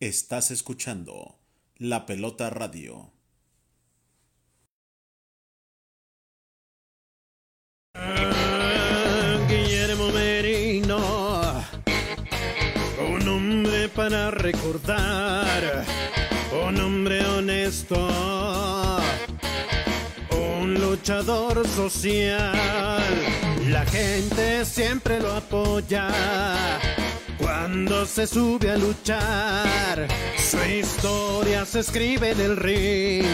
Estás escuchando La Pelota Radio. Guillermo Merino, un hombre para recordar, un hombre honesto, un luchador social. La gente siempre lo apoya cuando se sube a luchar. Su historia se escribe en el ring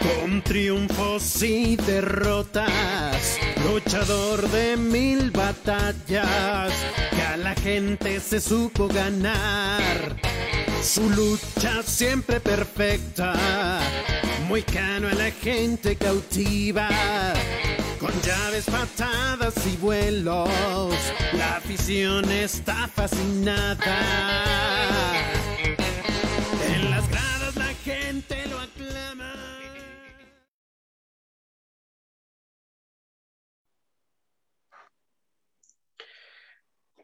con triunfos y derrotas, luchador de mil batallas, que a la gente se supo ganar. Su lucha siempre perfecta, muy cano a la gente cautiva. Con llaves, patadas y vuelos, la afición está fascinada. En las gradas la gente lo aclama.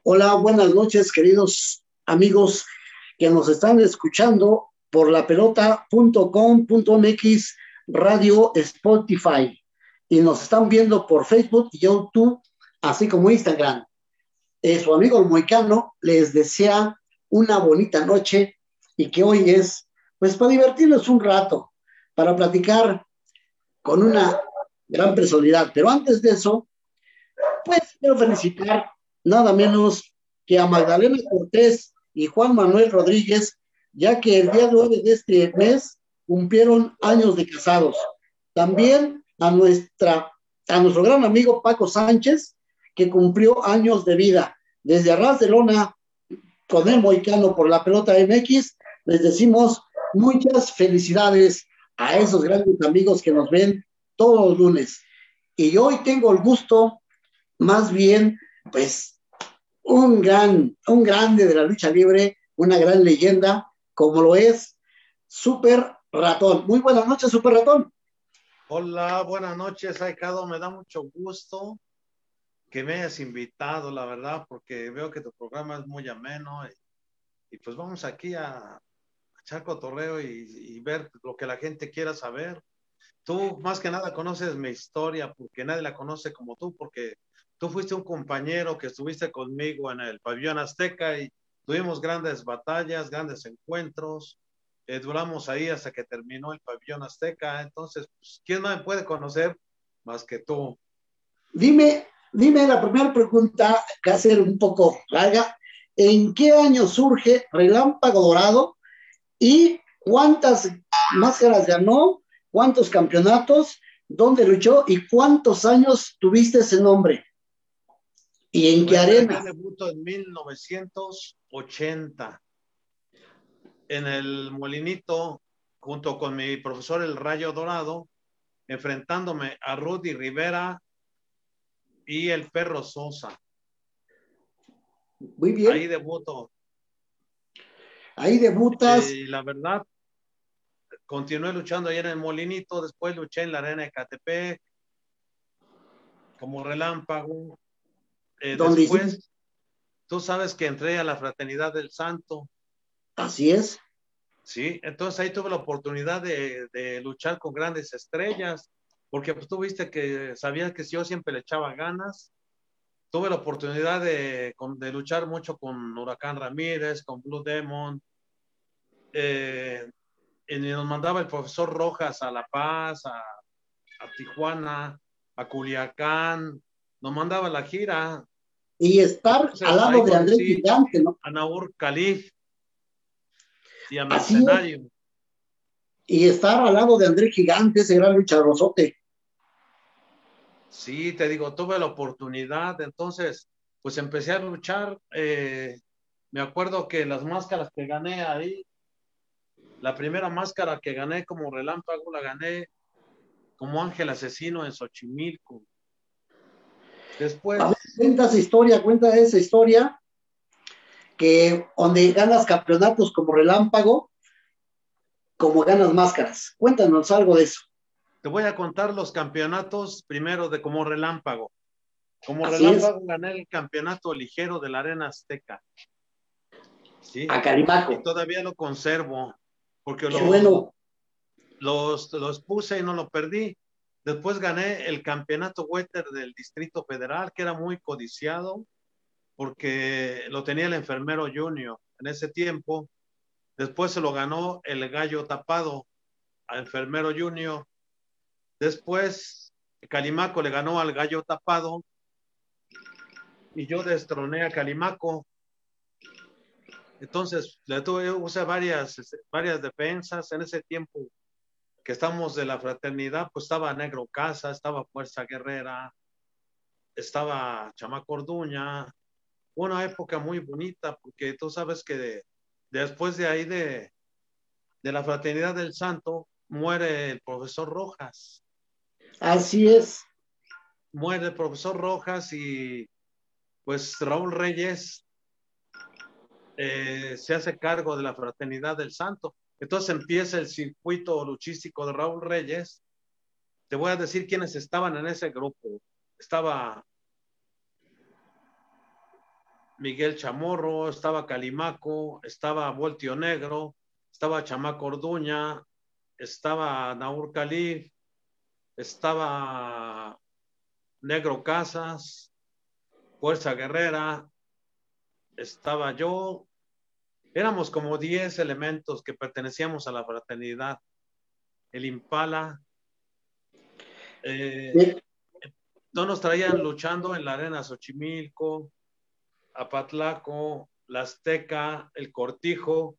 Hola, buenas noches, queridos amigos que nos están escuchando por la pelota.com.mx Radio Spotify y nos están viendo por Facebook y YouTube, así como Instagram. Eh, su amigo el Moicano les desea una bonita noche y que hoy es, pues, para divertirnos un rato, para platicar con una gran personalidad. Pero antes de eso, pues, quiero felicitar nada menos que a Magdalena Cortés y Juan Manuel Rodríguez, ya que el día 9 de este mes cumplieron años de casados. También a, nuestra, a nuestro gran amigo Paco Sánchez, que cumplió años de vida. Desde Arras de Lona, con el Moicano por la pelota MX, les decimos muchas felicidades a esos grandes amigos que nos ven todos los lunes. Y hoy tengo el gusto, más bien, pues, un gran, un grande de la lucha libre, una gran leyenda, como lo es Super Ratón. Muy buenas noches, Super Ratón. Hola, buenas noches, Aicado. Me da mucho gusto que me hayas invitado, la verdad, porque veo que tu programa es muy ameno y, y pues vamos aquí a, a echar cotorreo y, y, ver lo que la gente quiera saber. Tú más que nada conoces mi historia porque nadie la conoce como tú, porque tú fuiste un compañero que estuviste conmigo en el pabellón azteca y tuvimos grandes batallas, grandes encuentros eh, duramos ahí hasta que terminó el pabellón azteca. Entonces, pues, ¿quién me puede conocer más que tú? Dime, dime la primera pregunta, que hacer un poco larga. ¿En qué año surge Relámpago Dorado y cuántas máscaras ganó, cuántos campeonatos, dónde luchó y cuántos años tuviste ese nombre? ¿Y en qué arena? debuto en 1980 en el Molinito junto con mi profesor El Rayo Dorado, enfrentándome a Rudy Rivera y el Perro Sosa. Muy bien. Ahí debuto. Ahí debutas. Y la verdad, continué luchando ahí en el Molinito, después luché en la arena de Catepec como relámpago. Eh, ¿Dónde después, tú sabes que entré a la Fraternidad del Santo. Así es. Sí, entonces ahí tuve la oportunidad de, de luchar con grandes estrellas, porque pues, tú viste que sabías que yo siempre le echaba ganas. Tuve la oportunidad de, de luchar mucho con Huracán Ramírez, con Blue Demon. eh, y nos mandaba el profesor Rojas a La Paz, a, a Tijuana, a Culiacán. Nos mandaba la gira Y estar Entonces, al lado de Andrés Gigante, ¿no? a Naur Calif y a. Mercenario. Y estar al lado de Andrés Gigante, ese gran luchadorzote. Sí, te digo, tuve la oportunidad, entonces, pues empecé a luchar. eh, me acuerdo que las máscaras que gané ahí, la primera máscara que gané como relámpago la gané como ángel asesino en Xochimilco. Después, A ver, cuenta esa historia, cuenta esa historia que donde ganas campeonatos como relámpago, como ganas máscaras. Cuéntanos algo de eso. te voy a contar los campeonatos primero de como relámpago. Como Así relámpago gané el campeonato ligero de la Arena Azteca. Sí. a Calimaco. Y todavía lo conservo, porque Qué los, bueno. los, los puse y no lo perdí. Después gané el campeonato Wetter del Distrito Federal, que era muy codiciado, porque lo tenía el enfermero Junior en ese tiempo. Después se lo ganó el gallo tapado al enfermero Junior. Después Calimaco le ganó al gallo tapado y yo destroné a Calimaco. Entonces, le tuve, usé varias, este, varias defensas. En ese tiempo que estamos de la fraternidad, pues estaba Negro Casa, estaba Fuerza Guerrera, estaba Chamaco Orduña. Una época muy bonita, porque tú sabes que de- después de ahí de, de la fraternidad del Santo, muere el profesor Rojas. Así es. Muere el profesor Rojas y pues Raúl Reyes eh, se hace cargo de la fraternidad del Santo. Entonces empieza el circuito luchístico de Raúl Reyes. Te voy a decir quiénes estaban en ese grupo. Estaba Miguel Chamorro, estaba Calimaco, estaba Voltio Negro, estaba Chamaco Orduña, estaba Naur Calif, estaba Negro Casas, Fuerza Guerrera, estaba yo. Éramos como 10 elementos que pertenecíamos a la fraternidad. El Impala. Eh, no nos traían luchando en la arena Xochimilco, Apatlaco, La Azteca, El Cortijo.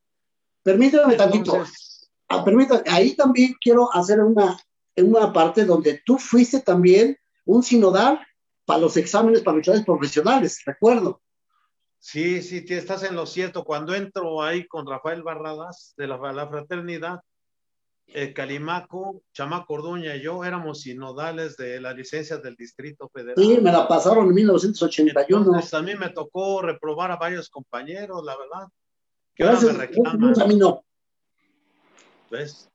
Permítame tantito. Entonces, Ah, permítame, ahí también quiero hacer una, una parte donde tú fuiste también un sinodal para los exámenes para luchadores profesionales, recuerdo. Sí, sí, estás en lo cierto. Cuando entro ahí con Rafael Barradas de la, la fraternidad, eh, Calimaco, Chamaco Orduña y yo éramos sinodales de la licencia del Distrito Federal. Sí, me la pasaron en 1981. Entonces, a mí me tocó reprobar a varios compañeros, la verdad. Que ahora me reclaman. a mí no. ¿ves?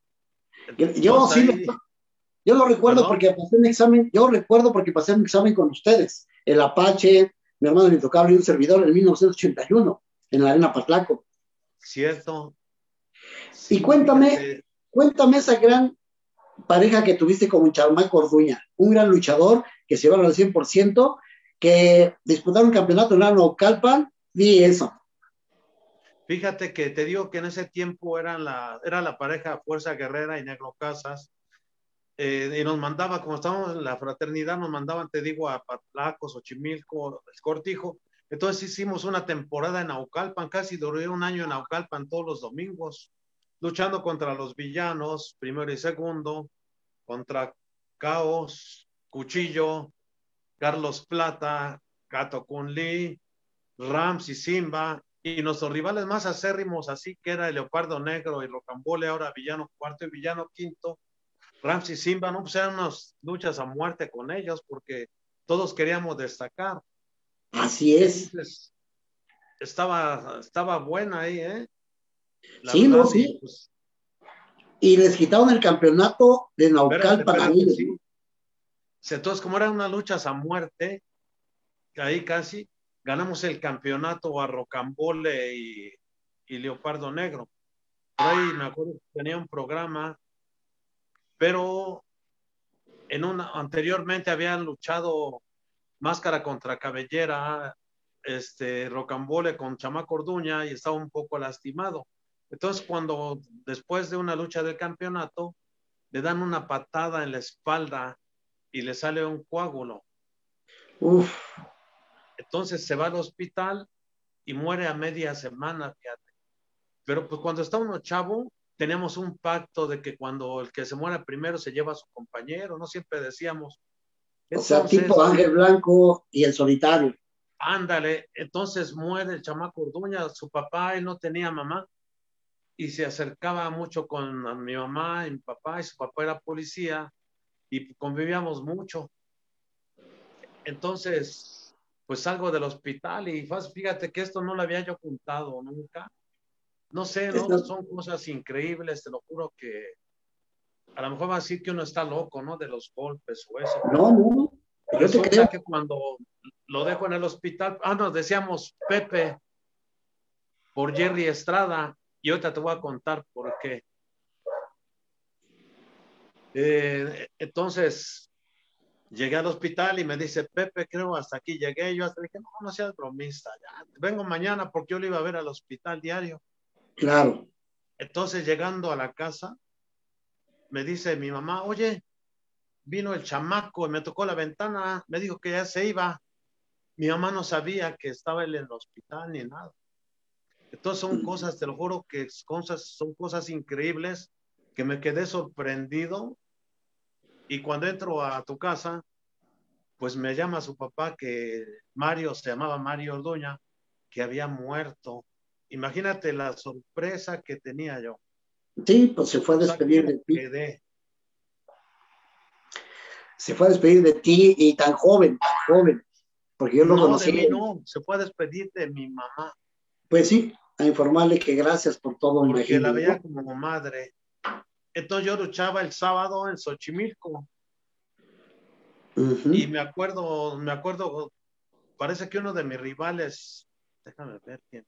Yo, yo Entonces, sí, ahí- lo- yo lo recuerdo ¿Perdón? porque pasé un examen, yo recuerdo porque pasé un examen con ustedes, el Apache, mi hermano el Intocable y un servidor en 1981, en la Arena Patlaco. Cierto. Y cuéntame- Cuéntame esa gran pareja que tuviste con Chamaco Orduña, un gran luchador que se llevaron al 100%, que disputaron un campeonato en la Naucalpan, di eso. Fíjate que te digo que en ese tiempo eran la, era la pareja Fuerza Guerrera y Negro Casas. eh, y nos mandaba, como estábamos en la fraternidad, nos mandaban, te digo, a Patlaco, Xochimilco, El Cortijo. Entonces hicimos una temporada en Naucalpan, casi duró un año en Naucalpan todos los domingos, luchando contra los villanos, primero y segundo, contra Caos, Cuchillo, Carlos Plata, Gato Kunli, Rams y Simba, y nuestros rivales más acérrimos, así que era el Leopardo Negro y Rocambole, ahora Villano Cuarto y Villano Quinto, Rams y Simba, no, pues eran unas luchas a muerte con ellos, porque todos queríamos destacar. Así es. Entonces, estaba, estaba buena ahí, ¿eh? La Sí, no, sí. y, pues, Y les quitaron el campeonato de espérate, Naucalpan a espérate, ellos. sí. Entonces, como eran unas luchas a muerte, ahí casi ganamos el campeonato a Rocambole y, y Leopardo Negro. Por ahí me acuerdo que tenía un programa, pero en una, anteriormente habían luchado Máscara contra Cabellera, este, Rocambole con Chamaco Orduña y estaba un poco lastimado. Entonces, cuando después de una lucha del campeonato, le dan una patada en la espalda y le sale un coágulo. Uf, Entonces se va al hospital y muere a media semana, fíjate. Pero pues cuando está uno chavo, tenemos un pacto de que cuando el que se muera primero se lleva a su compañero, no siempre decíamos. o sea, Entonces, tipo Ángel Blanco y el solitario. ándale, entonces muere el chamaco Orduña, su papá, él no tenía mamá y se acercaba mucho con mi mamá y mi papá y su papá era policía y convivíamos mucho. Entonces, pues salgo del hospital y fíjate que esto no lo había yo contado nunca. No sé, ¿no? Esto- Son cosas increíbles, te lo juro que a lo mejor va a decir que uno está loco, ¿no? De los golpes o eso. No, no, no. Yo te creo. que cuando lo dejo en el hospital, ah, nos decíamos Pepe, por Jerry Estrada. Y ahorita te voy a contar por qué. Eh, entonces, llegué al hospital y me dice, Pepe, creo hasta aquí llegué. Yo hasta dije, no, no seas bromista, ya, vengo mañana porque yo lo iba a ver al hospital diario. Claro. Entonces, llegando a la casa, me dice mi mamá, oye, vino el chamaco y me tocó la ventana, me dijo que ya se iba. Mi mamá no sabía que estaba él en el hospital ni nada. Entonces son cosas, te lo juro que cosas, son cosas increíbles que me quedé sorprendido. Y cuando entro a tu casa, pues me llama su papá que Mario, se llamaba Mario Orduña, que había muerto. Imagínate la sorpresa que tenía yo. Sí, pues se fue a despedir de ti. Se fue a despedir de ti y tan joven, tan joven. Porque yo lo no, conocí. De mí no, se fue a despedir de mi mamá. Pues sí, a informarle que gracias por todo. Porque imagino, la veía ¿no? como madre. Entonces yo luchaba el sábado en Xochimilco. Ujú. Y me acuerdo, me acuerdo, parece que uno de mis rivales, déjame ver quién.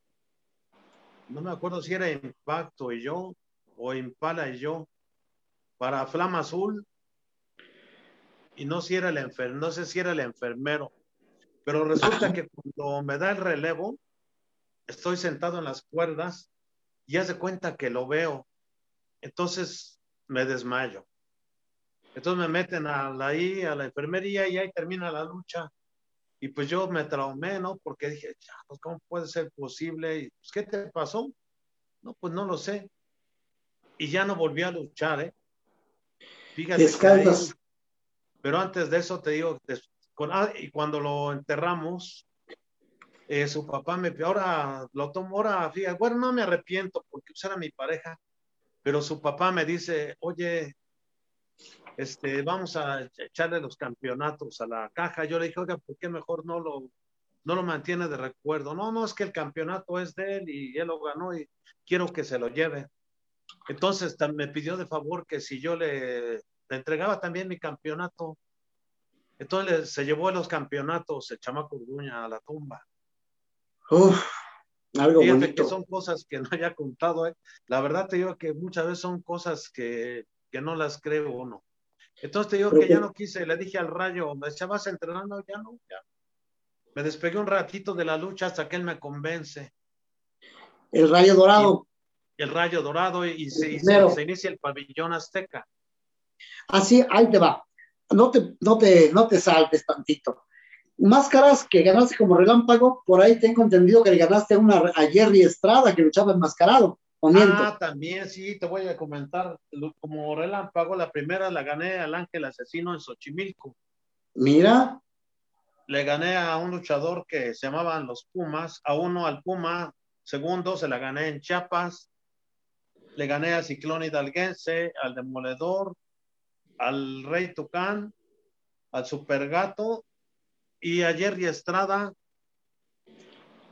No me acuerdo si era Impacto y yo, o Impala y yo, para Flama Azul. Y no si era el enfer no sé si era el enfermero. Pero resulta que cuando me da el relevo, estoy sentado en las cuerdas y hace cuenta que lo veo. Entonces me desmayo. Entonces me meten a la, ahí, a la enfermería y ahí termina la lucha. Y pues yo me traumé, ¿no? Porque dije, ya, pues, ¿cómo puede ser posible? Y, pues, ¿Qué te pasó? No, pues no lo sé. Y ya no volví a luchar, ¿eh? Fíjate. Descansas. pero antes de eso te digo, ah, y cuando lo enterramos, eh, su papá me, ahora lo tomo, ahora, fíjate, bueno, no me arrepiento porque pues, era mi pareja, pero su papá me dice, oye, este, vamos a echarle los campeonatos a la caja. Yo le dije, oiga, ¿por qué mejor no lo, no lo mantiene de recuerdo? No, no, es que el campeonato es de él y él lo ganó y quiero que se lo lleve. Entonces me pidió de favor que si yo le, entregaba también mi campeonato. Entonces se llevó los campeonatos el chamaco Urduña a la tumba. Uf, algo Fíjate bonito. que son cosas que no haya contado. ¿eh? La verdad te digo que muchas veces son cosas que, que no las creo uno. Entonces te digo Pero que ya que- no quise, le dije al rayo, me decía, vas entrenando, ya no, ya. Me despegué un ratito de la lucha hasta que él me convence. El rayo dorado. El rayo dorado y, y se, y se- Primero. se inicia el pabellón azteca. Así, ahí te va. No te, no te, no te saltes tantito. Máscaras que ganaste como relámpago, por ahí tengo entendido que le ganaste una a Jerry Estrada que luchaba enmascarado. ¿O miento? Ah, también, sí, te voy a comentar. Como relámpago, la primera la gané al Ángel Asesino en Xochimilco. Mira, Le gané a un luchador que se llamaban los Pumas, a uno al Puma, segundo se la gané en Chiapas. Le gané al Ciclón Hidalguense, al Demoledor, al Rey Tucán, al Supergato y a Jerry Estrada.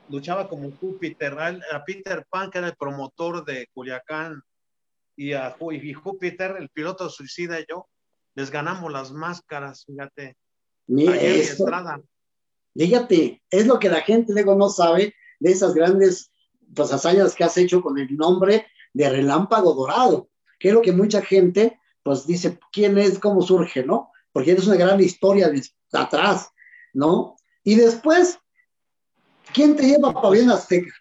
Luchaba como Júpiter, a, Peter Pan, que era el promotor de Culiacán, y a y Júpiter, el piloto suicida y yo, les ganamos las máscaras, fíjate, mira a Jerry esto. Estrada. Fíjate, es lo que la gente luego no sabe de esas grandes pues, hazañas que has hecho con el nombre de Relámpago Dorado, que es lo que mucha gente pues dice, ¿quién es? ¿Cómo surge? ¿No? Porque es una gran historia de atrás, ¿no? Y después, ¿quién te lleva a Pabellón Azteca?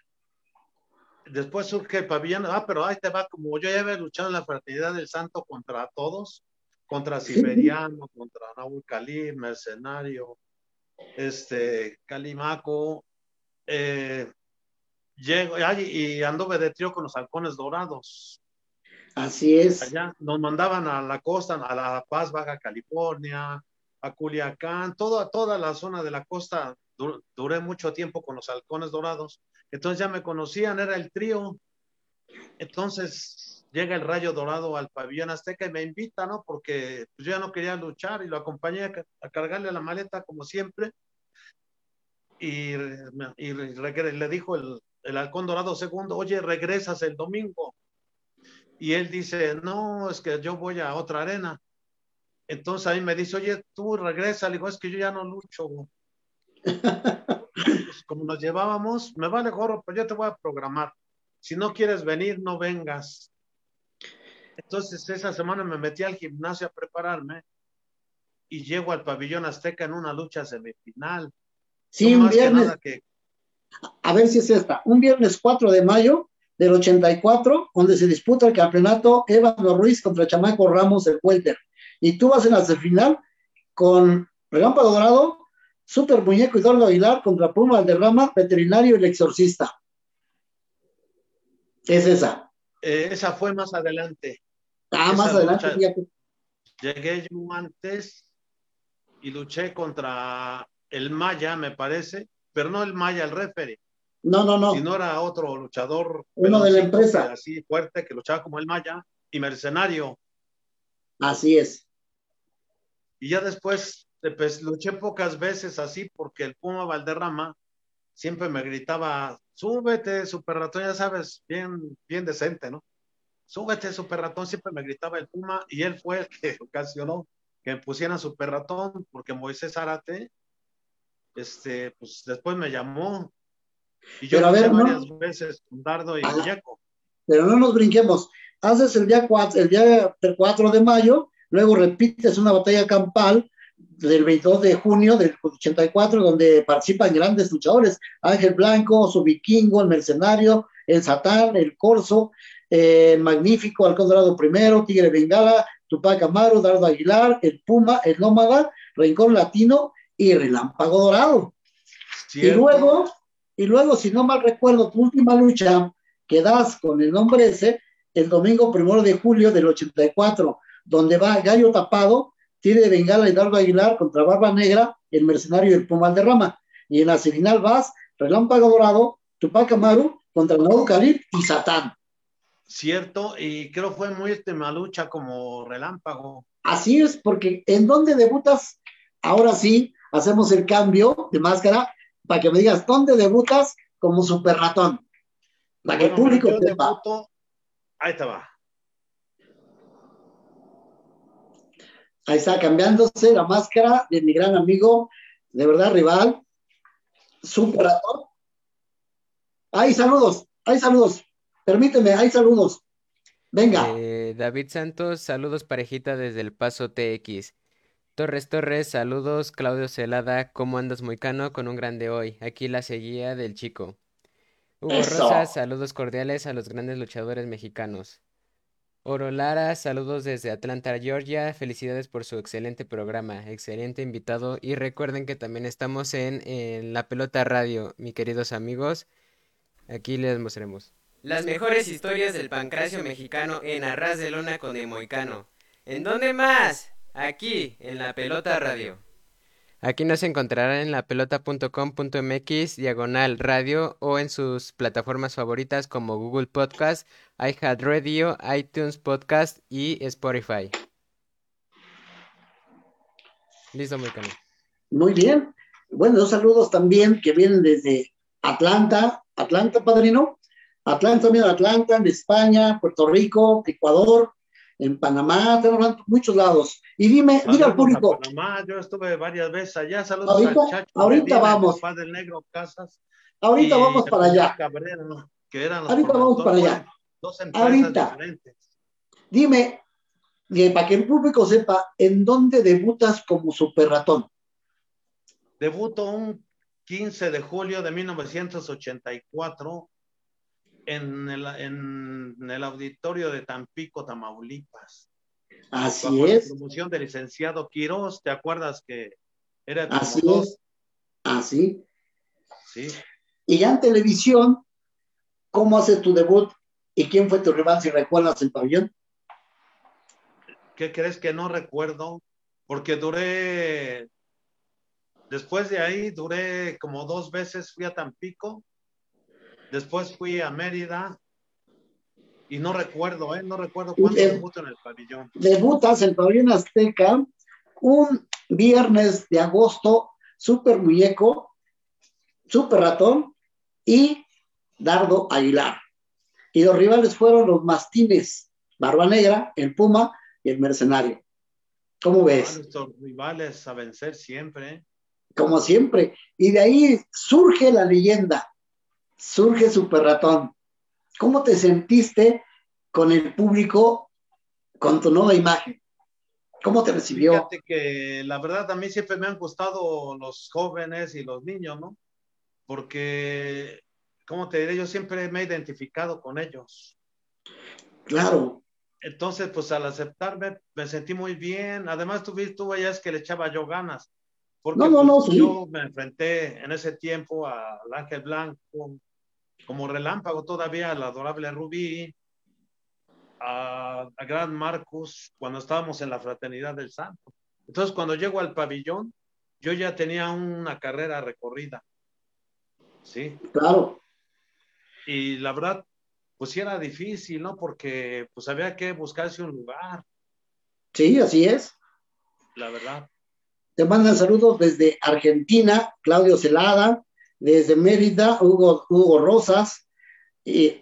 Después surge el pabellón, ah, pero ahí te va, como yo ya había luchado en la fraternidad del santo contra todos, contra Siberiano, contra Nahuel Cali, Mercenario, este, Calimaco, eh, llego, y anduve de trío con los halcones dorados. Así es. Allá nos mandaban a la costa, a La Paz, Baja California, a Culiacán, toda, toda la zona de la costa. Du- duré mucho tiempo con los halcones dorados. Entonces ya me conocían, era el trío. Entonces llega el rayo dorado al pabellón azteca y me invita, ¿no? Porque pues, yo ya no quería luchar y lo acompañé a, a cargarle la maleta como siempre. Y, y le dijo el, el halcón dorado segundo, oye, regresas el domingo. Y él dice, no, es que yo voy a otra arena. Entonces ahí me dice, oye, tú regresa. Le digo, es que yo ya no lucho. Pues, como nos llevábamos, me vale gorro, pero yo te voy a programar. si no quieres venir, no vengas. Entonces esa semana me metí al gimnasio a prepararme y llego al pabellón azteca en una lucha semifinal. Sí, No un que viernes, que- a ver si es esta, un viernes 4 de mayo del 84, donde se disputa el campeonato Evano Ruiz contra Chamaco Ramos, el Welter. Y tú vas en la final con Relámpago Dorado, Super Muñeco Eduardo Aguilar contra Puma Valderrama, Veterinario y el Exorcista. Es esa. eh, esa fue más adelante. Ah, Esa más adelante, lucha- fíjate. Llegué yo antes y luché contra el Maya, me parece, pero no el Maya, el referee, No, no, no. sino era otro luchador. Uno de la empresa. Así fuerte, que luchaba como el Maya y mercenario. Así es. Y ya después, eh, pues luché pocas veces así porque el Puma Valderrama siempre me gritaba, súbete, super ratón, ya sabes, bien, bien decente, ¿no? Súbete, super ratón, siempre me gritaba el Puma y él fue el que ocasionó que me pusieran super ratón porque Moisés Arate, este, pues después me llamó y yo luché ver, ¿no? varias veces con Dardo y Ajá. Muñeco. Pero no nos brinquemos. Haces el día 4, el día 4 de mayo, luego repites una batalla campal del 22 de junio del 84, donde participan grandes luchadores, Ángel Blanco, Oso Vikingo, el Mercenario, el Satán, el Corso, eh, el Magnífico, Halcón Dorado I, Tigre Bengala, Tupac Amaru, Dardo Aguilar, el Puma, el Nómada, Rincón Latino y Relámpago Dorado. Y luego, y luego, si no mal recuerdo, tu última lucha que das con el nombre ese, el domingo primero de julio del 84, donde va Gallo Tapado, Tire de Bengala Dardo Aguilar contra Barba Negra, el mercenario del Pumal de Rama. Y en la semifinal vas Relámpago Dorado, Tupac Amaru contra Nuevo Calip y Satán. Cierto, y creo fue muy última lucha como relámpago. Así es, porque ¿en dónde debutas? Ahora sí, hacemos el cambio de máscara para que me digas, ¿dónde debutas como super ratón? Para que el público debuto- ahí te va. Ahí está cambiándose la máscara de mi gran amigo, de verdad, rival, super ratón. Hay saludos, hay saludos. Permíteme, hay saludos. Venga, Eh, David Santos, saludos parejita desde El Paso TX. Torres Torres, saludos. Claudio Celada, ¿cómo andas, Moicano? Con un grande hoy. Aquí la seguía del chico. Hugo Eso. Rosas, saludos cordiales a los grandes luchadores mexicanos. Oro Lara, saludos desde Atlanta, Georgia. Felicidades por su excelente programa, excelente invitado. Y recuerden que también estamos en, en La Pelota Radio, mis queridos amigos. Aquí les mostraremos. Las mejores historias del pancracio mexicano en Arras de Lona con el Moicano. ¿En dónde más? Aquí, en La Pelota Radio. Aquí nos encontrarán en lapelota.com.mx, diagonal radio o en sus plataformas favoritas como Google Podcast, iHeartRadio, iTunes Podcast y Spotify. Listo, Moicano. muy bien. Bueno, dos saludos también que vienen desde Atlanta, Atlanta, padrino. Atlanta, mira, Atlanta, en España, Puerto Rico, Ecuador, en Panamá, tenemos muchos lados. Y dime, dile al a público, Panamá, yo estuve varias veces allá. Saludos Ahorita- al Chacho ahorita Medina, vamos. padre del Negro Casas. ahorita vamos para allá. Que eran los Ahorita vamos para allá. Dos empresas Ahorita. diferentes. Dime, para que el público sepa, ¿en dónde debutas como super ratón? Debuto un 15 de julio de 1984 en el, en el auditorio de Tampico, Tamaulipas. Así bajo la es, promoción del licenciado Quiroz, ¿te acuerdas que era así dos? es, así. Sí. Y ya en televisión, ¿cómo haces tu debut? ¿Y quién fue tu rival si recuerdas el pabellón? ¿Qué crees que no recuerdo? Porque duré, después de ahí, duré como dos veces, fui a Tampico, después fui a Mérida, y no recuerdo, ¿eh? No recuerdo cuándo Eh, debuto en el pabellón. Debutas en pabellón Azteca un viernes de agosto, super muñeco, super ratón y Dardo Aguilar. Y los rivales fueron los mastines, Barba Negra, el Puma y el Mercenario. ¿Cómo ves? nuestros rivales a vencer siempre. Como siempre. Y de ahí surge la leyenda, surge Super Ratón. ¿cómo te sentiste con el público, con tu nueva imagen? ¿Cómo te recibió? Fíjate que la verdad a mí siempre me han gustado los jóvenes y los niños, ¿no? Porque, ¿cómo te diré? Yo siempre me he identificado con ellos. Claro. Entonces, pues al aceptarme, me sentí muy bien. Además, tú, tú veías que le echaba yo ganas. Porque No, no, no, pues, sí. yo me enfrenté en ese tiempo al Ángel Blanco, como relámpago todavía, al adorable Rubí, a, a Gran Marcus, cuando estábamos en la Fraternidad del Santo. Entonces, cuando llego al pabellón, yo ya tenía una carrera recorrida. Sí, Claro. y la verdad, pues sí era difícil, ¿no? Porque pues había que buscarse un lugar, Sí, así es. la verdad. Te mandan saludos desde Argentina, Claudio Celada, desde Mérida, Hugo, Rosas, y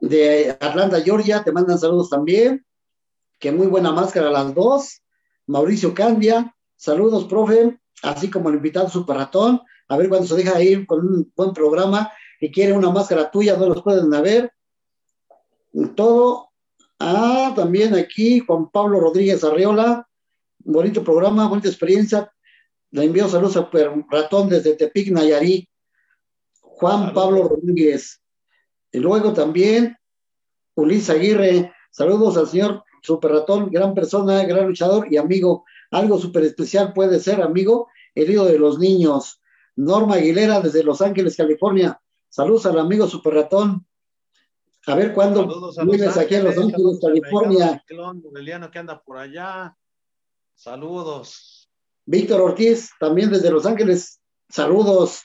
de Atlanta, Georgia, te mandan saludos también. Que muy buena máscara las dos. Mauricio Candia, saludos, profe, así como el invitado Super Ratón. A ver cuando se deja ir con un buen programa y quiere una máscara tuya, no los pueden ver. Todo. Ah, también aquí Juan Pablo Rodríguez Arriola, bonito programa, bonita experiencia. Le envío saludos a Super Ratón desde Tepic, Nayarit. Juan. Pablo Rodríguez. Y luego también Ulises Aguirre. Saludos al señor Super Ratón, gran persona, gran luchador y amigo. Algo súper especial puede ser, amigo, herido de los niños. Norma Aguilera desde Los Ángeles, California. Saludos al amigo Super Ratón. A ver cuándo Saludos a Los vienes aquí a Los Ángeles, California. Moreliano que anda por allá. Saludos. Víctor Ortiz, también desde Los Ángeles, saludos.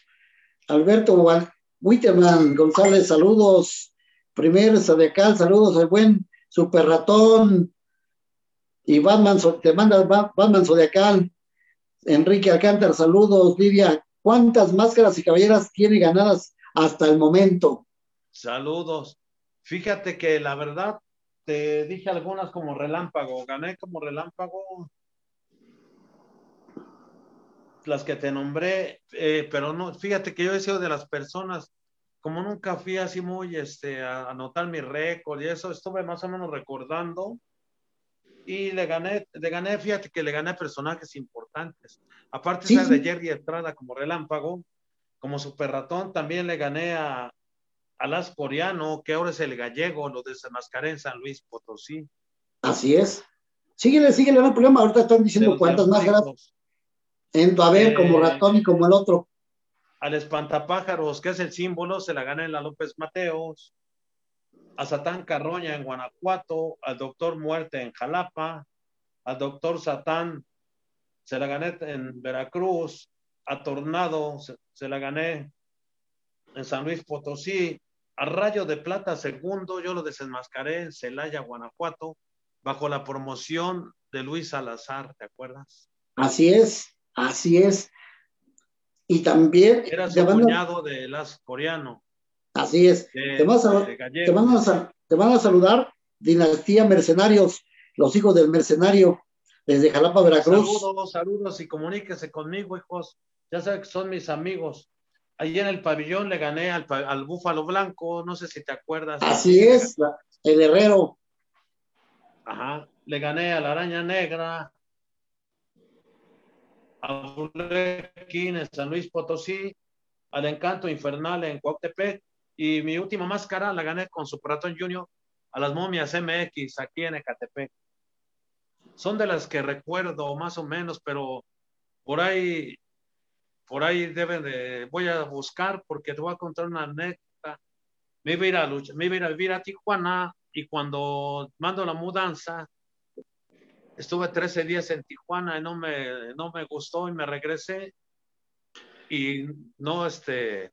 Alberto Witterman González, saludos. Primer Sadecal, saludos al buen Super Ratón. Y Batman, te manda Ba- Batman Zodiacal. Enrique Alcántara, saludos. Lidia, ¿cuántas máscaras y caballeras tiene ganadas hasta el momento? Saludos. Fíjate que la verdad te dije algunas como relámpago. Gané como relámpago las que te nombré, eh, pero no, fíjate que yo he sido de las personas, como nunca fui así muy este, a anotar mi récord y eso, estuve más o menos recordando y le gané, le gané, fíjate que le gané personajes importantes. Aparte Sí, de Jerry Estrada como relámpago, como super ratón, también le gané a, a Las Coreano, que ahora es el gallego, lo desenmascaré en San Luis Potosí. Así es. Síguele, síguele, no hay problema. Ahorita están De diciendo los cuántas máscaras. diabólicos. En, a ver, como Eh, ratón y como el otro. Al espantapájaros, que es el símbolo, se la gané en la López Mateos. A Satán Carroña en Guanajuato, al doctor Muerte en Jalapa, al doctor Satán se la gané en Veracruz, a Tornado se, se la gané en San Luis Potosí, a Rayo de Plata segundo, yo lo desenmascaré en Celaya, Guanajuato, bajo la promoción de Luis Salazar, ¿te acuerdas? Así es, así es. Y también Era su cuñado de las coreano. así es. de- Te vas a-. Te van, a, te van a saludar Dinastía Mercenarios, los hijos del mercenario, desde Jalapa, Veracruz. Saludos, saludos y comuníquese conmigo, hijos. Ya saben que son mis amigos. Allí en el pabellón le gané al, al Búfalo Blanco, no sé si te acuerdas. Así es, el herrero. Ajá. Le gané a la Araña Negra, a Burlequín en San Luis Potosí, al Encanto Infernal en Cuautepec, y mi última máscara la gané con Super Ratón Junior a las momias MX aquí en Ecatepec. Son de las que recuerdo más o menos, pero por ahí, por ahí deben de, voy a buscar porque te voy a contar una anécdota. Me iba a ir a, me iba a, ir a vivir a Tijuana y cuando mando la mudanza, estuve 13 días en Tijuana y no me, no me gustó y me regresé y no, este,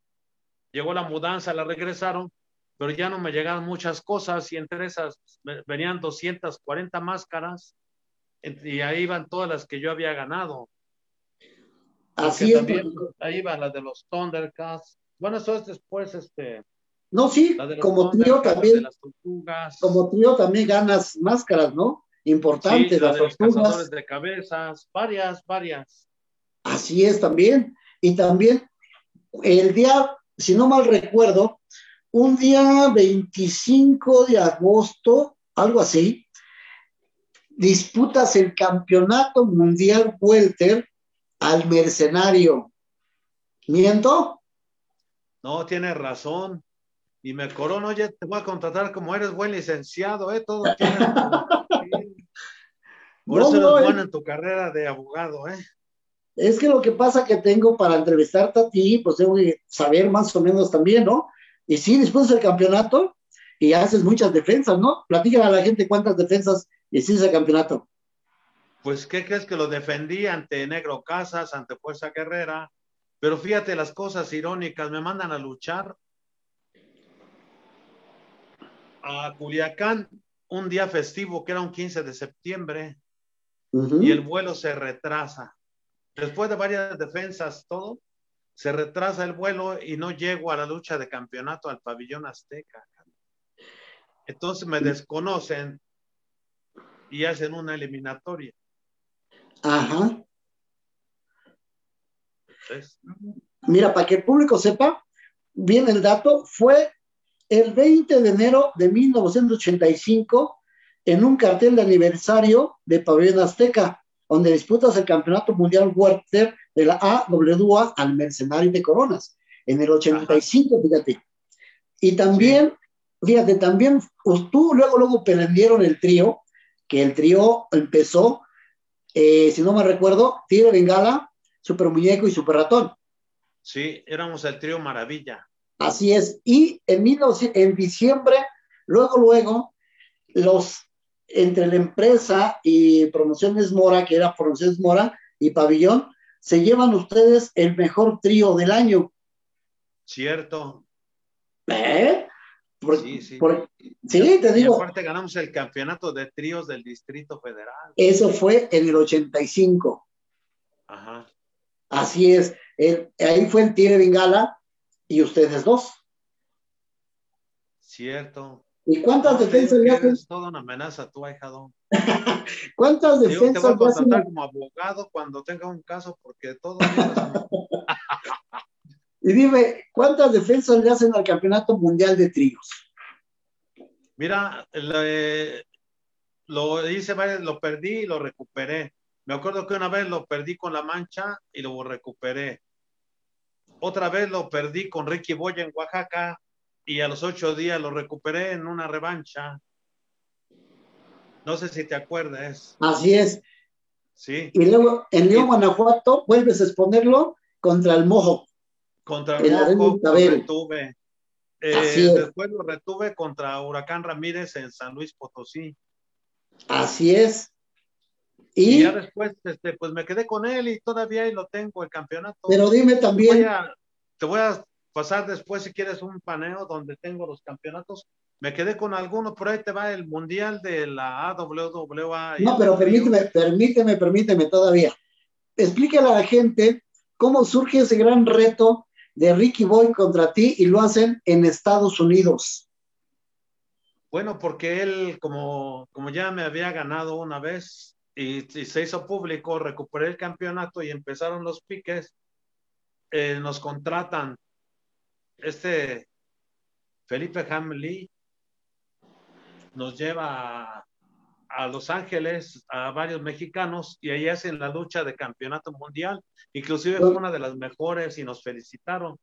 llegó la mudanza, la regresaron, pero ya no me llegaban muchas cosas y entre esas venían 240 máscaras y ahí iban todas las que yo había ganado. Así es. también ahí iban las de los Thundercats. Bueno, eso es después, este, No, sí, como de también, como trío también ganas máscaras, ¿no? Importantes, Sí, la las de los tortugas. cazadores de cabezas, varias, varias. Así es también. Y también el día, si no mal recuerdo, un día 25 de agosto, algo así, disputas el campeonato mundial welter al mercenario. ¿Miento? No, tienes razón. Y me corono, ya te voy a contratar como eres buen licenciado, ¿eh? Todo tienes. Por No, eso no, eres eh. bueno en tu carrera de abogado, ¿eh? Es que lo que pasa que tengo para entrevistarte a ti, pues tengo que saber más o menos también, ¿no? Y sí, después del campeonato, y haces muchas defensas, ¿no? Platícale a la gente cuántas defensas hiciste el campeonato. Pues, ¿qué crees que lo defendí ante Negro Casas, ante Fuerza Guerrera? Pero fíjate las cosas irónicas, me mandan a luchar a Culiacán un día festivo que era un 15 de septiembre Ujú. y el vuelo se retrasa. Después de varias defensas, todo, se retrasa el vuelo y no llego a la lucha de campeonato al pabellón azteca. Entonces me desconocen y hacen una eliminatoria. Ajá. ¿ves? Mira, para que el público sepa bien el dato, fue el 20 de enero de 1985 en un cartel de aniversario de Pabellón Azteca, donde disputas el Campeonato Mundial Welter de la AWA al Mercenario de Coronas, en el 85, fíjate. Y también, fíjate, también pues, tú luego, luego prendieron el trío, que el trío empezó, eh, si no me recuerdo, Tigre Bengala, Super Muñeco y Super Ratón. Sí, éramos el trío Maravilla. Así es. Y en, 19 en diciembre, luego, luego, los entre la empresa y Promociones Mora, que era Promociones Mora y Pabellón, se llevan ustedes el mejor trío del año. Cierto. ¿Eh? Por- Sí, sí. por- sí, te Y digo, aparte ganamos el campeonato de tríos del Distrito Federal. eso fue en el 85. Ajá. Así es. El- ahí fue el Tigre Bengala y ustedes dos. Cierto. ¿Y cuántas defensas le hacen? toda una amenaza tú, ahijado. ¿Cuántas Te digo, te voy defensas a contratar como abogado cuando tenga un caso porque todo Y dime, ¿cuántas defensas le hacen al Campeonato Mundial de Tríos? Mira, le- lo hice varias, lo perdí y lo recuperé. Me acuerdo que una vez lo perdí con la mancha y lo recuperé. Otra vez lo perdí con Ricky Boya en Oaxaca y a los ocho días lo recuperé en una revancha. No sé si te acuerdas, Así es. ¿sí? Y luego en León, Guanajuato, vuelves a exponerlo contra el Mojo. Contra el Mojo lo retuve. Eh, después lo retuve contra Huracán Ramírez en San Luis Potosí. Así es. Y Y, ya después, este, pues me quedé con él y todavía ahí lo tengo, el campeonato. pero dime Voy también, a- te voy a pasar después, si quieres, un paneo donde tengo los campeonatos. Me quedé con alguno, por ahí te va el mundial de la AWWA. no, pero permíteme, permíteme, permíteme todavía. Explíquele a la gente cómo surge ese gran reto de Ricky Boy contra ti y lo hacen en Estados Unidos. Bueno, porque él, como, como ya me había ganado una vez y, y se hizo público, recuperé el campeonato y empezaron los piques, eh, nos contratan este Felipe Hamley, nos lleva a, a Los Ángeles a varios mexicanos y ahí hacen la lucha de campeonato mundial. Inclusive fue una de las mejores y nos felicitaron.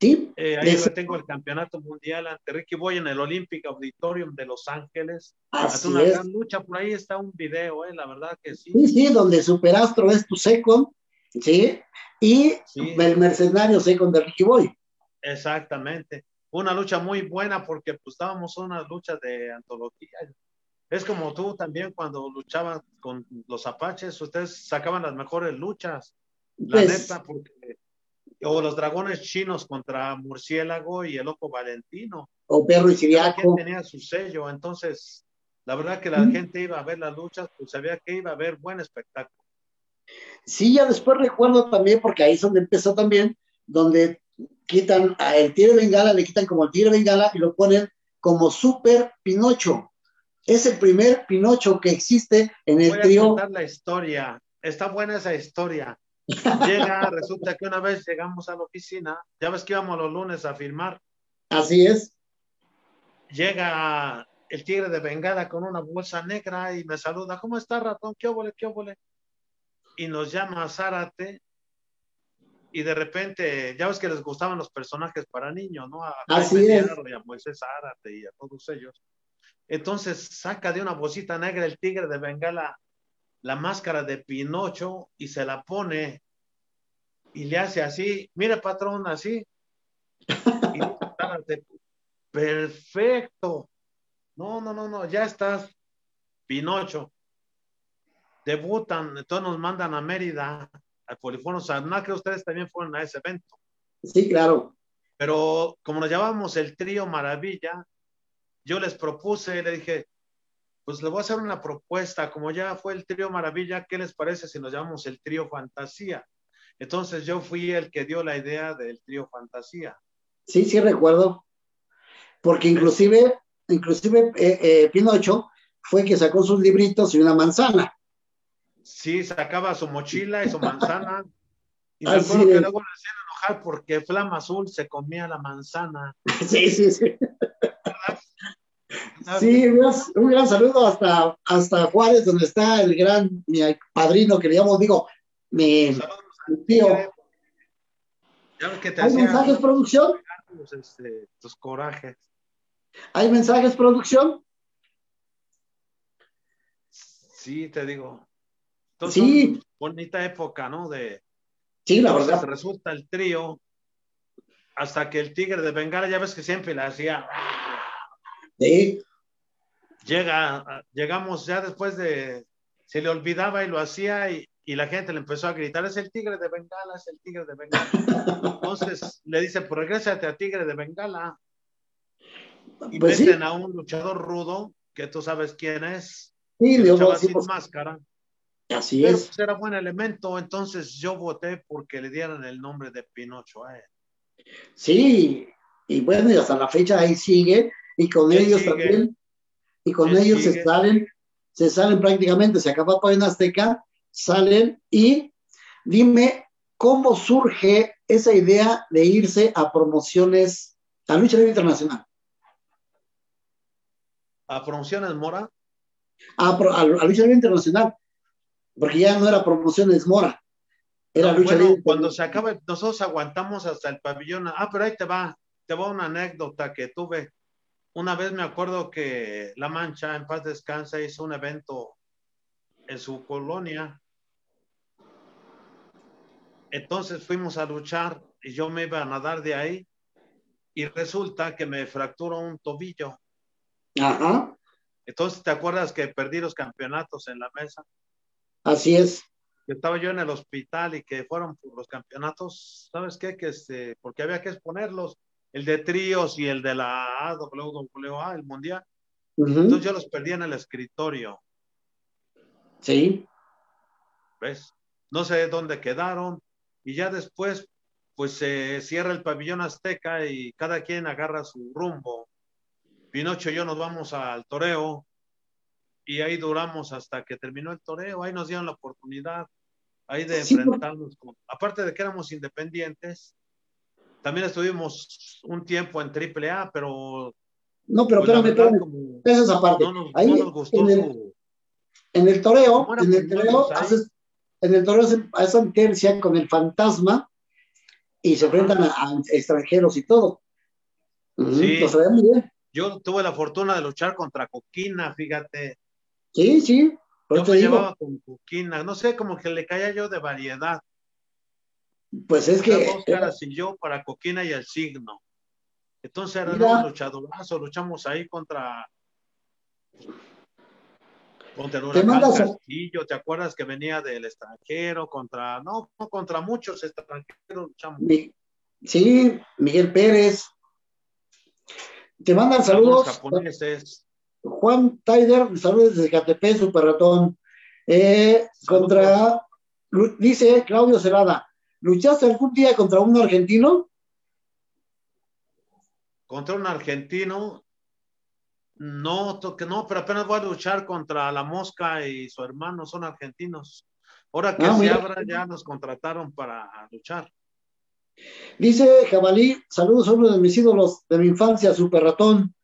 ¿Sí? Eh, ahí tengo el campeonato mundial ante Ricky Boy en el Olympic Auditorium de Los Ángeles. Hace Así una es. gran lucha, por ahí está un video, eh, la verdad que sí. Sí, sí, donde Superastro es tu second, ¿sí? Y Sí. el mercenario second de Ricky Boy. Exactamente. Una lucha muy buena porque pues estábamos en una lucha de antología. Es como tú también cuando luchabas con los apaches, ustedes sacaban las mejores luchas, la Pues, neta, porque o los dragones chinos contra Murciélago y el loco Valentino. o Perro y Siriaco. tenía su sello, entonces la verdad que la Mm. gente iba a ver las luchas, pues sabía que iba a haber buen espectáculo. Sí, ya después recuerdo también, porque ahí es donde empezó también, donde quitan a el Tigre Bengala, le quitan como el Tigre Bengala y lo ponen como Super Pinocho. Es el primer Pinocho que existe en el Voy a trío. contar la historia. Está buena esa historia. Llega, resulta que una vez llegamos a la oficina, ya ves que íbamos los lunes a firmar, Así es. llega el tigre de Bengala con una bolsa negra y me saluda, ¿cómo está ratón? ¿Qué óvole, qué óvole? Y nos llama a Zárate y de repente, ya ves que les gustaban los personajes para niños, ¿no? A Así es. Y a Moisés Zárate y a todos ellos. Entonces saca de una bolsita negra el tigre de Bengala la máscara de Pinocho y se la pone y le hace así, mire patrón, así. Y Zárate, perfecto. No, no, no, no, ya estás, Pinocho. Debutan, entonces nos mandan a Mérida, al Polifono Sarná, que ustedes también fueron a ese evento. Sí, claro. Pero como nos llamábamos el trío Maravilla, yo les propuse, le dije, pues le voy a hacer una propuesta, como ya fue el trío Maravilla, ¿qué les parece si nos llamamos el trío Fantasía? Entonces yo fui el que dio la idea del trío Fantasía. Sí, sí recuerdo. Porque inclusive, inclusive eh, eh, Pinocho fue que sacó sus libritos y una manzana. Sí, sacaba su mochila y su manzana. Y me Así acuerdo que es. luego le hacían enojar porque Flama Azul se comía la manzana. Sí, sí, sí. Sí, un gran, un gran saludo hasta, hasta Juárez, donde está el gran mi padrino que le llamo, digo, mi, tío. Que te ¿Hay mensajes, producción? tus, este, tus corajes. ¿Hay mensajes, producción? Sí, te digo. Entonces, Sí. bonita época, ¿no? De, Sí, la entonces verdad. resulta el trío hasta que el tigre de Bengala, ya ves que siempre le hacía. Sí, Llega, llegamos ya después de. Se le olvidaba y lo hacía y, y la gente le empezó a gritar: es el tigre de Bengala, es el tigre de Bengala. Entonces le dice: pues regrésate a tigre de Bengala. Y pues sí, meten a un luchador rudo, que tú sabes quién es, sí, sí, sin máscara. Así Pero es. pues, era buen elemento, entonces yo voté porque le dieran el nombre de Pinocho a él. Sí, y bueno, y hasta la fecha ahí sigue, y con Él ellos sigue. también, y con Él ellos se salen, se salen prácticamente, se acaba Pabellón Azteca, salen, y dime cómo surge esa idea de irse a promociones, a lucha libre internacional, A Promociones Mora, a, a- a lucha libre internacional, porque ya no era promociones Mora, era no, lucha bueno, libre. cuando se acabe, nosotros aguantamos hasta el pabellón. Ah, pero ahí te va, te va una anécdota que tuve. Una vez me acuerdo que La Mancha, en paz descansa, hizo un evento en su colonia. Entonces fuimos a luchar y yo me iba a nadar de ahí y resulta que me fracturó un tobillo. Ajá, Entonces, ¿te acuerdas que perdí los campeonatos en la mesa? Así es. Estaba yo en el hospital y que fueron por los campeonatos, ¿sabes qué? Que este, porque había que exponerlos, el de tríos y el de la AWWA, el mundial. Entonces yo los perdí en el escritorio, Sí, ¿ves? No sé dónde quedaron y ya después, pues se cierra el pabellón azteca y cada quien agarra su rumbo. Pinocho y yo nos vamos al toreo y ahí duramos hasta que terminó el toreo. Ahí nos dieron la oportunidad ahí de Sí, enfrentarnos. Con, aparte de que éramos independientes, también estuvimos un tiempo en AAA, pero no, pero pues, espérame, verdad, espérame, esa es aparte. no nos, Ahí, no nos gustó en el- su... En el toreo, ¿Cómo en el toreo, haces, en el toreo hacen tercia con el fantasma y se enfrentan a, a extranjeros y todo. Sí. Lo sabía muy bien. Yo tuve la fortuna de luchar contra Coquina, fíjate. Sí, sí. Yo me llevaba con Coquina, no sé, como que le caía yo de variedad. pues es que dos caras y yo para Coquina y el signo. Entonces era un luchadorazo, luchamos ahí contra contra el Te huracán Castillo, ¿te acuerdas que venía del extranjero? Contra, no, contra muchos extranjeros luchamos. Mi- sí, Miguel Pérez. Te mandan saludos. japoneses. Juan Taider, saludos desde Catepec, Super Ratón. Eh, contra, dice Claudio Celada, ¿luchaste algún día contra un argentino? contra un argentino. No, que no, pero apenas voy a luchar contra la mosca y su hermano, son argentinos. Ahora que Ah, se mira. abra, ya nos contrataron para luchar. Dice Jabalí, saludos a uno de mis ídolos de mi infancia, Super Ratón.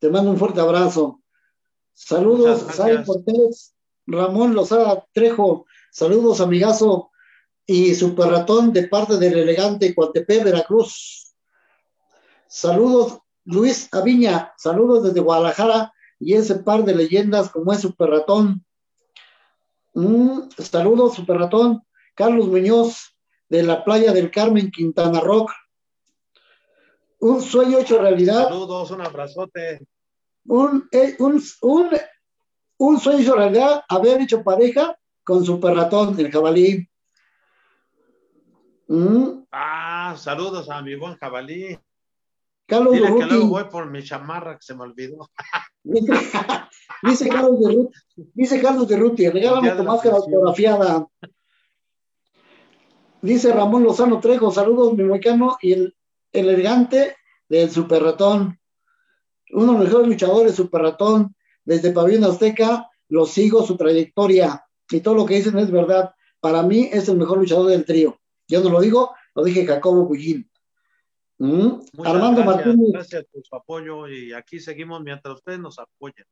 Te mando un fuerte abrazo. Saludos, Sai Cortés, Ramón Lozada Trejo. Saludos, amigazo y super ratón de parte del elegante Cuantepé, Veracruz. Saludos, Luis Aviña. Saludos desde Guadalajara y ese par de leyendas como es Super Ratón. Mm, saludos, Super Ratón. Carlos Muñoz, de la playa del Carmen, Quintana Rock. Un sueño hecho realidad. Saludos, un abrazote. Un, eh, un, un, sueño hecho realidad, haber hecho pareja con Super Ratón, el jabalí. Mm. Ah, saludos a mi buen jabalí. Carlos Dile que luego voy por mi chamarra que se me olvidó. dice, Carlos de Ruti, dice Carlos de Ruti, regálame tu máscara autografiada. Dice Ramón Lozano Trejo, saludos mi moicano y el, elegante del Super Ratón. Uno de los mejores luchadores Super Ratón. Desde Pabellón Azteca lo sigo su trayectoria y todo lo que dicen es verdad. Para mí es el mejor luchador del trío. Yo no lo digo, lo dije Jacobo Bullín. Mm. Armando Martínez. Gracias por su apoyo y aquí seguimos mientras ustedes nos apoyen.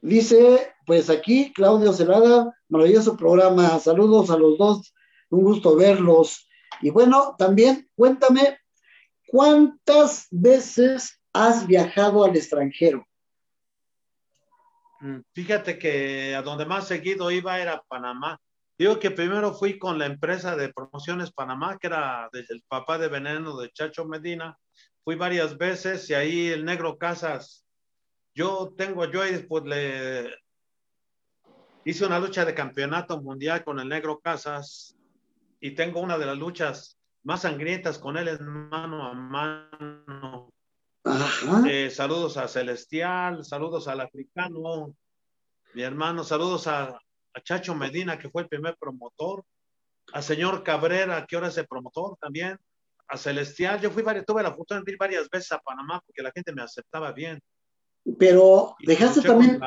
Dice, pues aquí Claudio Celada, maravilloso programa. Saludos a los dos, un gusto verlos. Y bueno, también cuéntame, ¿cuántas veces has viajado al extranjero? Mm, fíjate que a donde más seguido iba era Panamá. Digo que primero fui con la empresa de promociones Panamá, que era el papá de veneno de Chacho Medina. Fui varias veces y ahí el negro Casas. Yo tengo, yo después le hice una lucha de campeonato mundial con el negro Casas y tengo una de las luchas más sangrientas con él mano a mano. Eh, saludos a Celestial, saludos al africano, mi hermano, saludos a, a Chacho Medina, que fue el primer promotor, a señor Cabrera, que ahora es el promotor también, a Celestial. Yo fui varias, tuve la fortuna de ir varias veces a Panamá porque la gente me aceptaba bien. Pero dejaste también.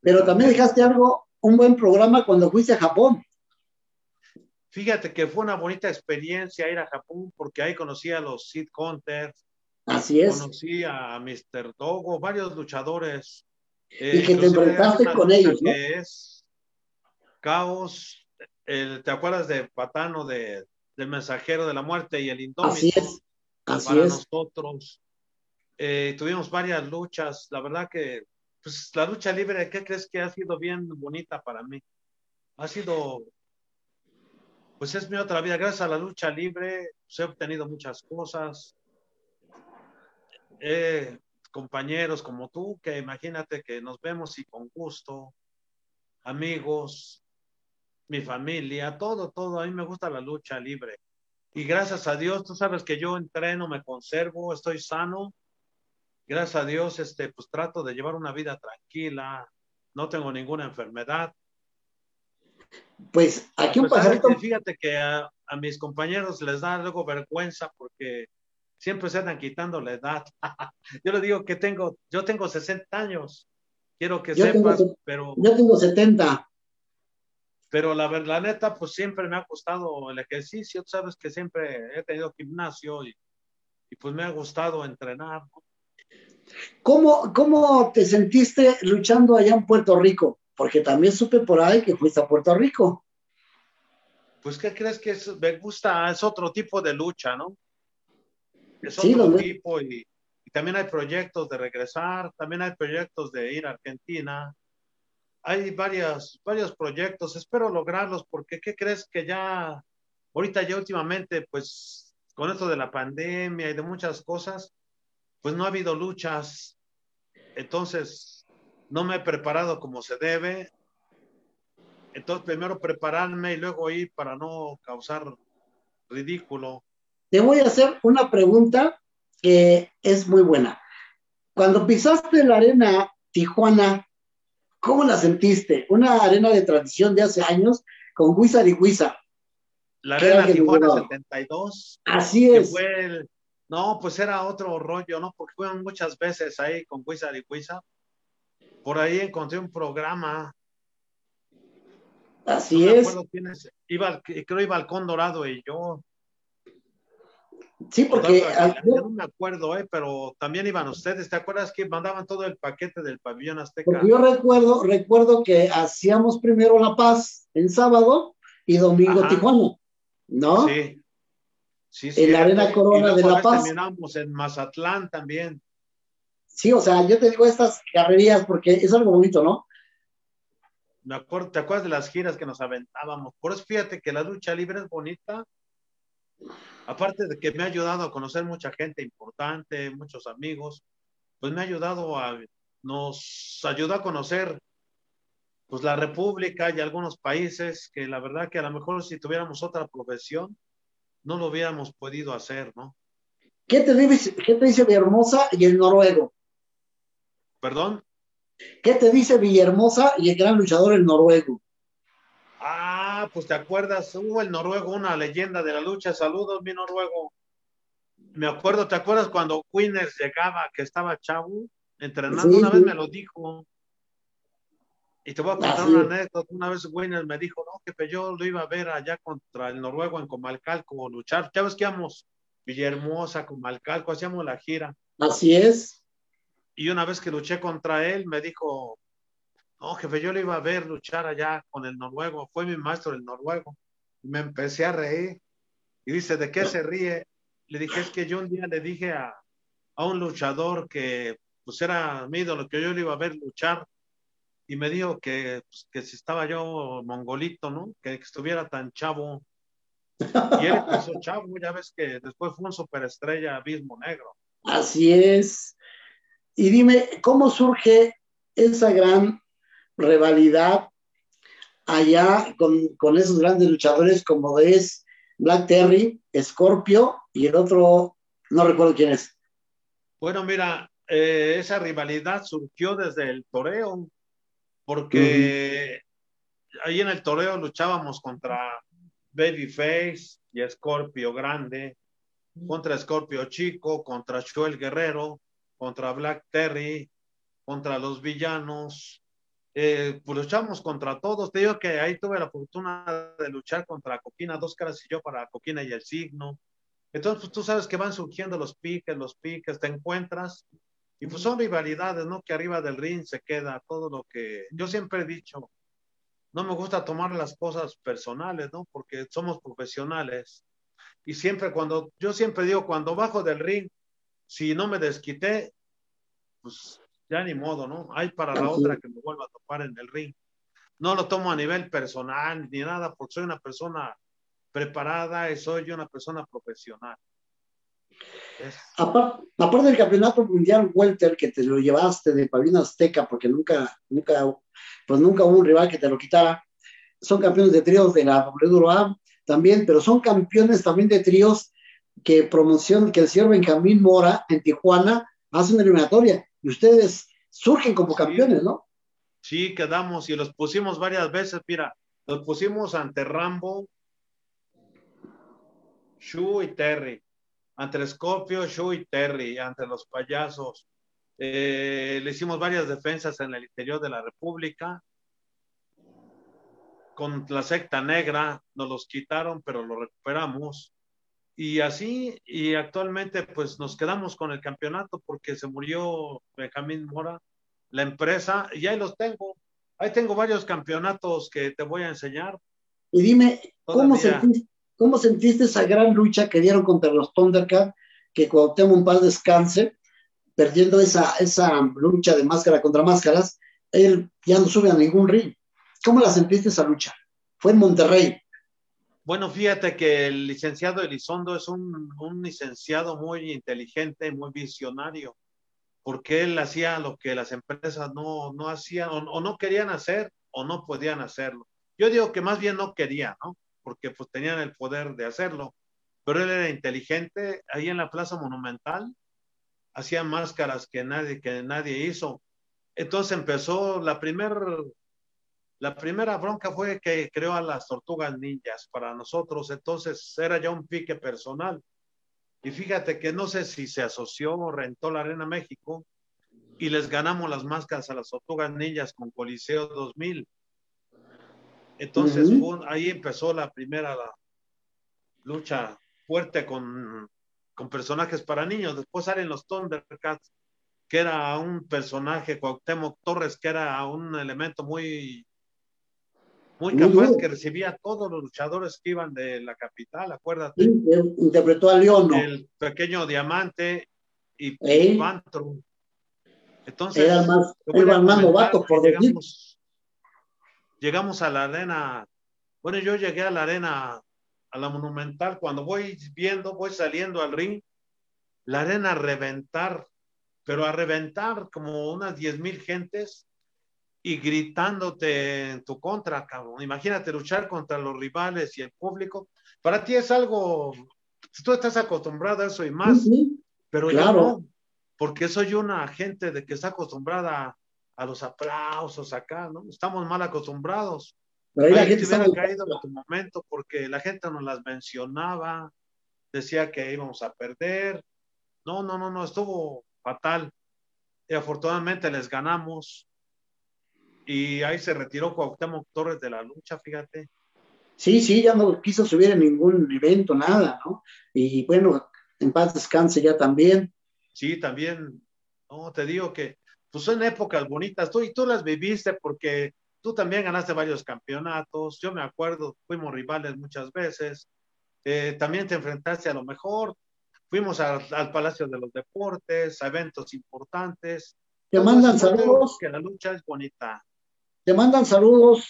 Pero también dejaste algo, un buen programa cuando fuiste a Japón. Fíjate que fue una bonita experiencia ir a Japón porque ahí conocí a los Sid Hunters. Así es. Conocí a Mr. Dogo, varios luchadores. y que te enfrentaste con ellos. ¿no? es Caos, el, ¿te acuerdas de Patano de, del mensajero de la muerte y el indómito? Así es, así para nosotros. Eh, tuvimos varias luchas, la verdad que pues la lucha libre, ¿qué crees que ha sido bien bonita para mí? Ha sido, pues es mi otra vida, gracias a la lucha libre pues, he obtenido muchas cosas. compañeros como tú, que imagínate que nos vemos y con gusto, amigos, mi familia, todo, todo. A mí me gusta la lucha libre. Y gracias a Dios, tú sabes que yo entreno, me conservo, estoy sano. Gracias a Dios, este, pues trato de llevar una vida tranquila, no tengo ninguna enfermedad. Pues aquí un pues, Fíjate que a, mis compañeros les da luego vergüenza porque siempre se andan quitando la edad. yo le digo que tengo, yo tengo 60 años. Quiero que sepas, pero. Yo tengo 70. Pero la la neta, pues siempre me ha gustado el ejercicio. Tú sabes que siempre he tenido gimnasio y, pues me ha gustado entrenar. ¿Cómo, ¿Cómo te sentiste luchando allá en Puerto Rico? Porque también supe por ahí que fuiste a Puerto Rico. Pues, ¿qué crees que es? Me gusta? Es otro tipo de lucha, ¿no? Es otro tipo y, y, también hay proyectos de regresar, también hay proyectos de ir a Argentina hay varios, varios proyectos, espero lograrlos porque ¿qué crees que ya, ahorita ya últimamente, pues con esto de la pandemia y de muchas cosas, pues no ha habido luchas, entonces no me he preparado como se debe, entonces primero prepararme y luego ir para no causar ridículo. Te voy a hacer una pregunta que es muy buena. Cuando pisaste la arena Tijuana, ¿Cómo la sentiste? Una arena de tradición de hace años con Huiza y Huiza. La arena Tijuana 72. Así es. no, pues era otro rollo, ¿no? Porque fueron muchas veces ahí con Huiza y Huiza. Por ahí encontré un programa. Así es. iba, creo iba Balcón Dorado y yo. Sí, porque no me acuerdo, eh, pero también iban ustedes. ¿Te acuerdas que mandaban todo el paquete del pabellón azteca? yo recuerdo, recuerdo que hacíamos primero La Paz en sábado y domingo Tijuana, ¿no? Sí. Sí, en la Arena Corona de La Paz. Terminamos en Mazatlán también. Sí, o sea, yo te digo estas carrerías porque es algo bonito, ¿no? Me acuerdo, ¿te acuerdas de las giras que nos aventábamos? Por eso fíjate que la lucha libre es bonita. Aparte de que me ha ayudado a conocer mucha gente importante, muchos amigos, pues me ha ayudado a, nos ayudó a conocer pues la República y algunos países que la verdad que a lo mejor si tuviéramos otra profesión no lo hubiéramos podido hacer, ¿no? ¿Qué te dice, qué te dice Villahermosa y el noruego? ¿Perdón? ¿Qué te dice Villahermosa y el gran luchador el noruego? Ah, pues te acuerdas, hubo el noruego, una leyenda de la lucha. Saludos, mi noruego. Me acuerdo, ¿te acuerdas cuando Winners llegaba, que estaba chavo, entrenando? Una vez me lo dijo. Y te voy a contar una anécdota. Una vez Winners me dijo, no, que yo lo iba a ver allá contra el noruego en Comalcalco, luchar. Ya ves que íbamos Villahermosa, Comalcalco, hacíamos la gira. Así es. Y una vez que luché contra él, me dijo, no, jefe, yo le iba a ver luchar allá con el noruego, fue mi maestro el noruego. Y me empecé a reír. Y dice, ¿de qué se ríe? Le dije, es que yo un día le dije a, a un luchador que pues era mi ídolo, que yo le iba a ver luchar. Y me dijo que, pues, que si estaba yo mongolito, ¿no? Que, estuviera tan chavo. Y él empezó chavo, ya ves que después fue un superestrella, abismo negro. Así es. Y dime, ¿cómo surge esa gran rivalidad allá con, esos grandes luchadores como es Black Terry, Scorpio y el otro, no recuerdo quién es? Bueno, mira, eh, esa rivalidad surgió desde el toreo, porque ahí en el toreo luchábamos contra Babyface y Scorpio Grande, contra Scorpio Chico, contra Joel Guerrero, contra Black Terry, contra los villanos, eh, pues luchamos contra todos. Te digo que ahí tuve la fortuna de luchar contra Coquina, dos caras y yo para Coquina y el signo. Entonces, pues tú sabes que van surgiendo los piques, los piques, te encuentras. Y pues son rivalidades, ¿no? Que arriba del ring se queda todo lo que yo siempre he dicho. No me gusta tomar las cosas personales, ¿no? Porque somos profesionales. Y siempre cuando, yo siempre digo, cuando bajo del ring, si no me desquité, pues ya ni modo, ¿no? Hay para la otra que me vuelva a topar en el ring. No lo tomo a nivel personal ni nada, porque soy una persona preparada y soy una persona profesional. Aparte, del campeonato mundial Welter que te lo llevaste de Pabellón Azteca, porque nunca, nunca, pues nunca hubo un rival que te lo quitara. Son campeones de tríos de la WWA también, pero son campeones también de tríos que promoción, que el señor Benjamín Mora en Tijuana hace una eliminatoria y ustedes surgen como campeones, ¿no? Sí, quedamos y los pusimos varias veces, mira, los pusimos ante Rambo, Shu y Terry, ante Scorpio, Shu y Terry, ante los payasos. Eh, le hicimos varias defensas en el interior de la República. Con la secta negra nos los quitaron, pero lo recuperamos. Y así, y actualmente pues nos quedamos con el campeonato porque se murió Benjamín Mora, la empresa, y ahí los tengo. Ahí tengo varios campeonatos que te voy a enseñar. Y dime, ¿cómo sentiste, ¿cómo sentiste, esa gran lucha que dieron contra los Thundercats? Que tengo un par descanse, perdiendo esa, esa lucha de máscara contra máscaras, él ya no sube a ningún ring. ¿Cómo la sentiste esa lucha? Fue en Monterrey. Bueno, fíjate que el licenciado Elizondo es un, licenciado muy inteligente, muy visionario, porque él hacía lo que las empresas no, no hacían o, no querían hacer o no podían hacerlo. Yo digo que más bien no querían, ¿no? Porque pues tenían el poder de hacerlo, pero él era inteligente, ahí en la Plaza Monumental hacía máscaras que nadie, que nadie hizo. Entonces empezó la primera la primera bronca fue que creó a las tortugas ninjas para nosotros, entonces era ya un pique personal. Y fíjate que no sé si se asoció o rentó la Arena México y les ganamos las máscaras a las tortugas ninjas con Coliseo 2000. Entonces ahí empezó la primera lucha fuerte con con personajes para niños. Después salen los Thundercats, que era un personaje, Cuauhtémoc Torres, que era un elemento muy, muy capaz, que recibía a todos los luchadores que iban de la capital, acuérdate. interpretó a León, ¿no? El pequeño diamante y ¿Eh? Entonces, era más, más novato, por llegamos, llegamos a la arena. Bueno, yo llegué a la arena, a la monumental, cuando voy viendo, voy saliendo al ring, la arena a reventar, pero a reventar como unas diez mil gentes y gritándote en tu contra, cabrón. Imagínate luchar contra los rivales y el público. Para ti es algo, tú estás acostumbrado a eso y más, pero yo no porque soy una gente de que está acostumbrada a los aplausos acá, ¿no? Estamos mal acostumbrados. Pero la gente hubiera caído en tu momento porque la gente nos las mencionaba, decía que íbamos a perder. No, no, no, no, estuvo fatal. Y afortunadamente les ganamos. Y ahí se retiró Cuauhtémoc Torres de la lucha, fíjate. Sí, sí, ya no quiso subir en ningún evento, nada, ¿no? Y bueno, en paz descanse ya también. Sí, también, no, te digo que pues son épocas bonitas, tú y tú las viviste porque tú también ganaste varios campeonatos, yo me acuerdo, fuimos rivales muchas veces, eh, también te enfrentaste a lo mejor, fuimos al Palacio de los Deportes, a eventos importantes. Te mandan saludos. Que la lucha es bonita. Te mandan saludos,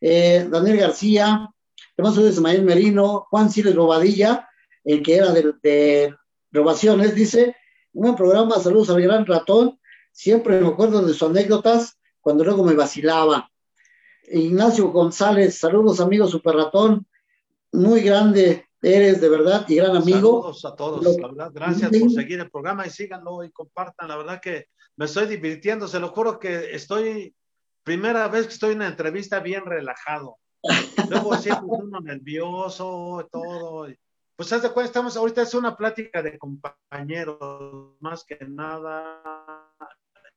eh, Daniel García, te mandan saludos Ismael Merino, Juan Siles Bobadilla, el que era de, de Robaciones, dice, un buen programa, saludos al gran ratón. Siempre me acuerdo de sus anécdotas cuando luego me vacilaba. Ignacio González, saludos amigo Super Ratón. Muy grande eres de verdad y gran amigo. Saludos a todos, la verdad. Gracias por seguir el programa y síganlo y compartan. La verdad que me estoy divirtiendo. Se lo juro que estoy, primera vez que estoy en una entrevista bien relajado. Luego siempre uno nervioso, todo. Pues haz de cuenta, estamos ahorita es una plática de compañeros, más que nada,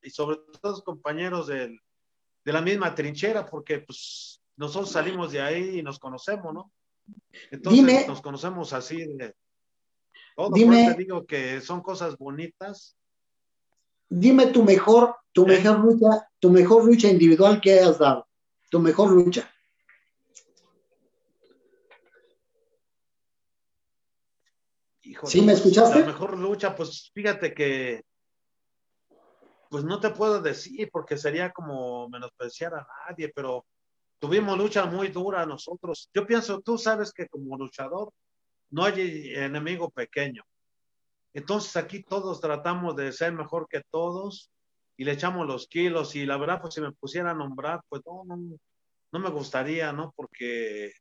y sobre todo compañeros de la misma trinchera, porque pues nosotros salimos de ahí y nos conocemos, ¿no? Entonces nos conocemos así de todo. Dime, te digo que son cosas bonitas. Dime tu mejor, tu mejor lucha, tu mejor lucha individual que hayas dado, tu mejor lucha. ¿Sí me escuchaste? La mejor lucha, pues fíjate que, pues no te puedo decir porque sería como menospreciar a nadie, pero tuvimos lucha muy dura nosotros. Yo pienso, tú sabes que como luchador no hay enemigo pequeño. Entonces aquí todos tratamos de ser mejor que todos y le echamos los kilos y la verdad, pues si me pusiera a nombrar, pues no, no, no me gustaría, ¿no? Porque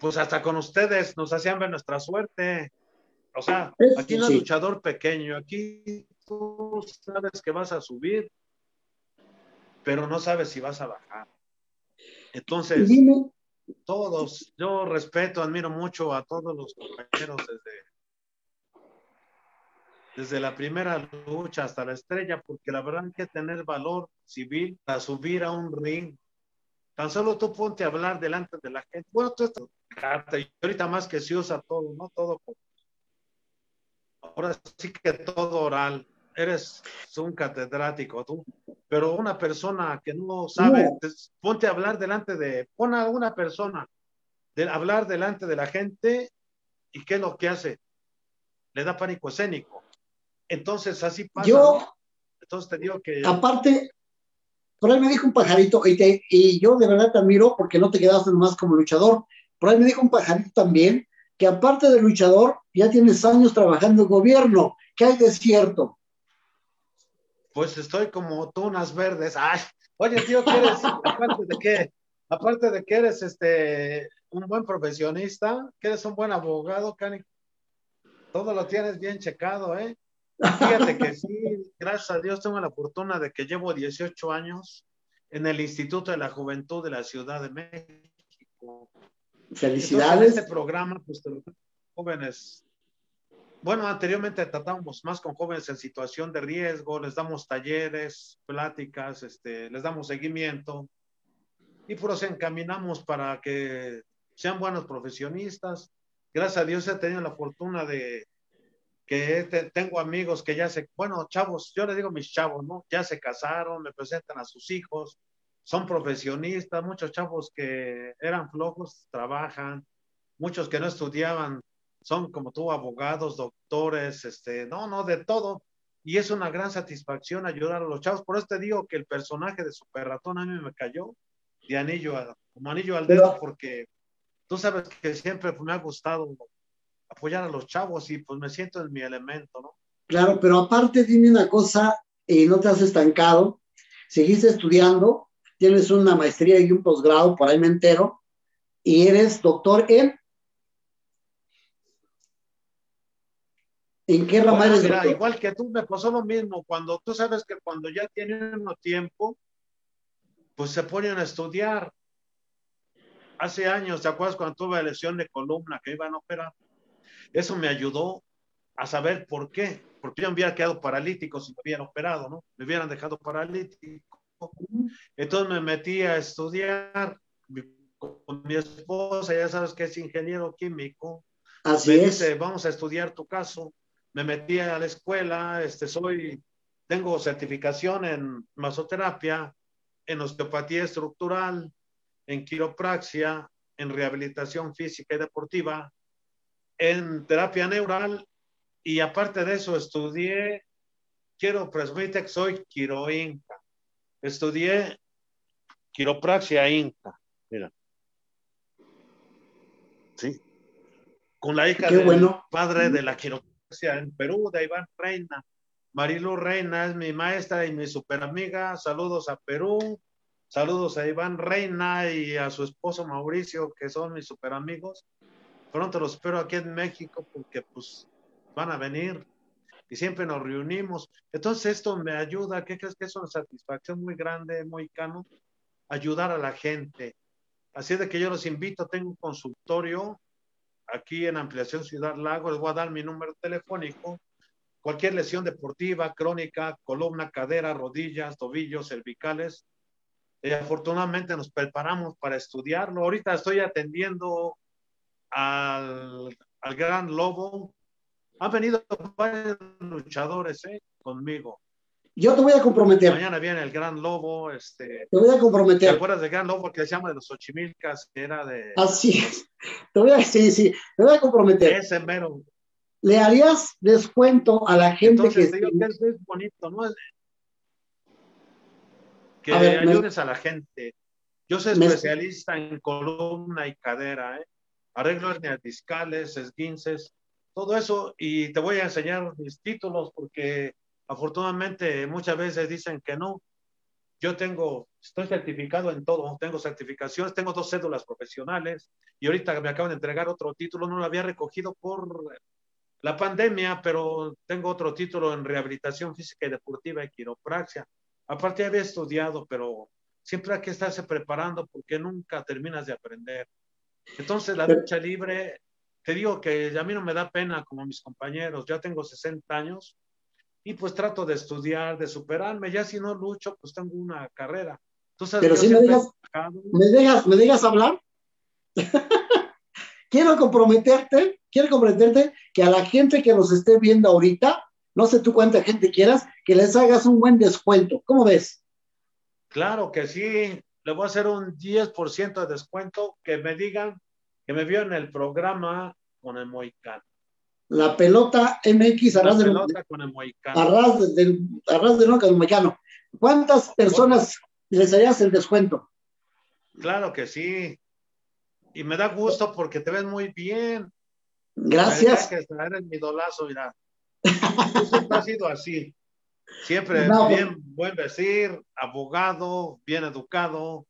pues hasta con ustedes nos hacían ver nuestra suerte. O sea, aquí no es luchador pequeño, aquí tú sabes que vas a subir, pero no sabes si vas a bajar. Entonces, todos, yo respeto, admiro mucho a todos los compañeros desde, desde la primera lucha hasta la estrella, porque la verdad hay que tener valor civil para subir a un ring. Tan solo tú ponte a hablar delante de la gente. Bueno, tú estás y ahorita más que se usa todo, ¿no? Todo. Ahora sí que todo oral. Eres un catedrático tú, pero una persona que no sabe, ponte a hablar delante de, pon a una persona de hablar delante de la gente y qué es lo que hace. Le da pánico escénico. Entonces así pasa. Yo, entonces te digo que. Aparte, por ahí me dijo un pajarito, y, y yo de verdad te admiro porque no te quedaste más como luchador. Por ahí me dijo un pajarito también que aparte de luchador, ya tienes años trabajando en gobierno. ¿Qué hay de cierto? Pues estoy como tunas verdes. Ay, oye, tío, ¿qué eres? aparte de qué, aparte de que eres este un buen profesionista, que eres un buen abogado, Cani, todo lo tienes bien checado, ¿eh? Fíjate que sí, gracias a Dios tengo la fortuna de que llevo 18 años en el Instituto de la Juventud de la Ciudad de México. Felicidades. este programa, pues, jóvenes. Bueno, anteriormente tratábamos más con jóvenes en situación de riesgo, les damos talleres, pláticas, este, les damos seguimiento y pues encaminamos para que sean buenos profesionistas. Gracias a Dios he tenido la fortuna de, que te- tengo amigos que ya se, bueno, chavos, yo les digo mis chavos, ¿no? Ya se casaron, me presentan a sus hijos, son profesionistas, muchos chavos que eran flojos, trabajan, muchos que no estudiaban, son como tú, abogados, doctores, este, no, no, de todo. Y es una gran satisfacción ayudar a los chavos. Por eso te digo que el personaje de Super Ratón a mí me cayó de anillo, a- como anillo al dedo, porque tú sabes que siempre me ha gustado apoyar a los chavos y pues me siento en mi elemento, ¿no? Claro, pero aparte dime una cosa, y no te has estancado, seguiste estudiando, tienes una maestría y un posgrado, por ahí me entero, y eres doctor en... ¿En qué rama Bueno, eres mira, doctor? igual que tú, me pasó lo mismo. Cuando tú sabes que cuando ya tiene uno tiempo, pues se ponen a estudiar. Hace años, ¿te acuerdas cuando tuve lesión de columna que iban a operar? Eso me ayudó a saber por qué. Porque yo me hubiera quedado paralítico si me hubieran operado, ¿no? Me hubieran dejado paralítico. Entonces me metí a estudiar con mi esposa, ya sabes que es ingeniero químico Así me es. dice, vamos a estudiar tu caso. Me metí a la escuela, este, soy, tengo certificación en masoterapia, en osteopatía estructural, en quiropraxia, en rehabilitación física y deportiva, en terapia neural y aparte de eso estudié, quiero presumirte que soy quiroinca. Estudié quiropraxia inca, mira. Sí. Con la hija Qué del bueno. padre de la quiropraxia en Perú, de Iván Reina. Marilu Reina es mi maestra y mi super amiga. Saludos a Perú. Saludos a Iván Reina y a su esposo Mauricio, que son mis super amigos. Pronto los espero aquí en México porque pues van a venir y siempre nos reunimos. Entonces esto me ayuda, ¿qué crees que es una satisfacción muy grande, muy cano? Ayudar a la gente. Así de que yo los invito, tengo un consultorio aquí en Ampliación Ciudad Lago, les voy a dar mi número telefónico. Cualquier lesión deportiva, crónica, columna, cadera, rodillas, tobillos, cervicales. Eh, afortunadamente nos preparamos para estudiarlo. Ahorita estoy atendiendo al, al gran lobo. Han venido varios luchadores eh, conmigo. Yo te voy a comprometer, Mañana viene el gran lobo. Este, te voy a ¿Te comprometer. acuerdas del gran lobo que se llama de los Ochimilcas? Que era de Así es. Te voy a, sí, sí, te voy a comprometer. ese mero. ¿Le harías descuento a la gente Entonces, que... te digo que es, es bonito, ¿no? Que A ver, me- ayudes a la gente. Yo soy Me- especialista en columna y cadera, ¿eh? Arreglo hernias discales, esguinces, todo eso. Y te voy a enseñar mis títulos porque afortunadamente muchas veces dicen que no. Yo tengo, estoy certificado en todo, tengo certificaciones, tengo dos cédulas profesionales y ahorita me acaban de entregar otro título, no lo había recogido por la pandemia, pero tengo otro título en rehabilitación física y deportiva y quiropraxia. Aparte había estudiado, pero siempre hay que estarse preparando porque nunca terminas de aprender. Entonces la lucha libre, te digo que a mí no me da pena como mis compañeros, ya tengo 60 años y pues trato de estudiar, de superarme, ya si no lucho, pues tengo una carrera. Sabes Pero si me trabajado- ¿Me dejas, ¿Me dejas hablar? quiero comprometerte, quiero comprometerte que a la gente que nos esté viendo ahorita, no sé tú cuánta gente quieras, que les hagas un buen descuento. ¿Cómo ves? Claro que sí, le voy a hacer un 10% de descuento que me digan que me vio en el programa con el Moicano. La pelota MX arras del, Moicano. arras del, arras del del Mexicano. ¿Cuántas personas les harías el descuento? Claro que sí. Y me da gusto porque te ves muy bien. Gracias. Que eres mi idolazo, mira. Siempre has sido así. Siempre No, bien, buen vestir, abogado, bien educado,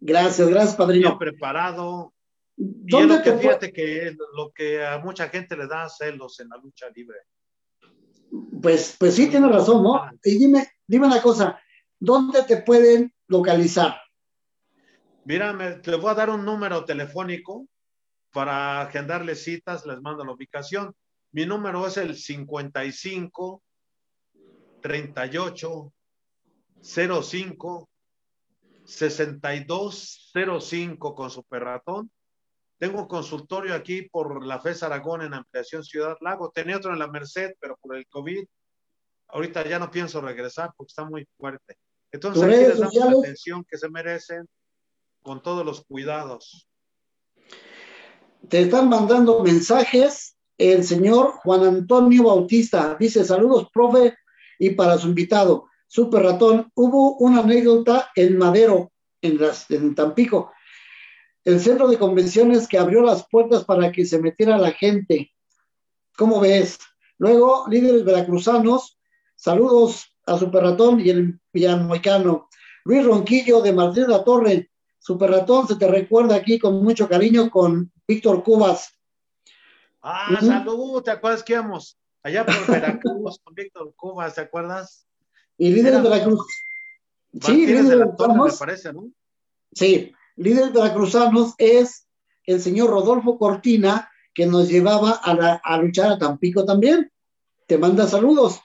Gracias, gracias, bien padrino. preparado. Y es ¿Dónde lo que fíjate que es lo que a mucha gente le da celos en la lucha libre. Pues, pues sí, tienes razón, ¿no? Y dime, dime una cosa, ¿dónde te pueden localizar? Mira, me, te voy a dar un número telefónico para agendarle citas, les mando la ubicación. Mi número es el 55 38 05 6205 con super ratón. Tengo un consultorio aquí por la FES Aragón en Ampliación Ciudad Lago. Tenía otro en la Merced, pero por el COVID, ahorita ya no pienso regresar porque está muy fuerte. Entonces aquí les damos la atención que se merecen con todos los cuidados. Te están mandando mensajes el señor Juan Antonio Bautista. Dice, saludos, profe, y para su invitado, Super Ratón, hubo una anécdota en Madero, en, las, en Tampico, el centro de convenciones que abrió las puertas para que se metiera la gente. ¿Cómo ves? Luego, líderes veracruzanos, saludos a Super Ratón y el Moicano. Luis Ronquillo de Martín La Torre, Super Ratón, se te recuerda aquí con mucho cariño con Víctor Cubas. Ah, salud, ¿te acuerdas que íbamos allá por Veracruz con Víctor Cubas, ¿te acuerdas? Y líder de Veracruz. Sí, líder de la Torre, me parece, ¿no? Sí, líder de veracruzanos es el señor Rodolfo Cortina, que nos llevaba a, a luchar a Tampico también. Te manda saludos.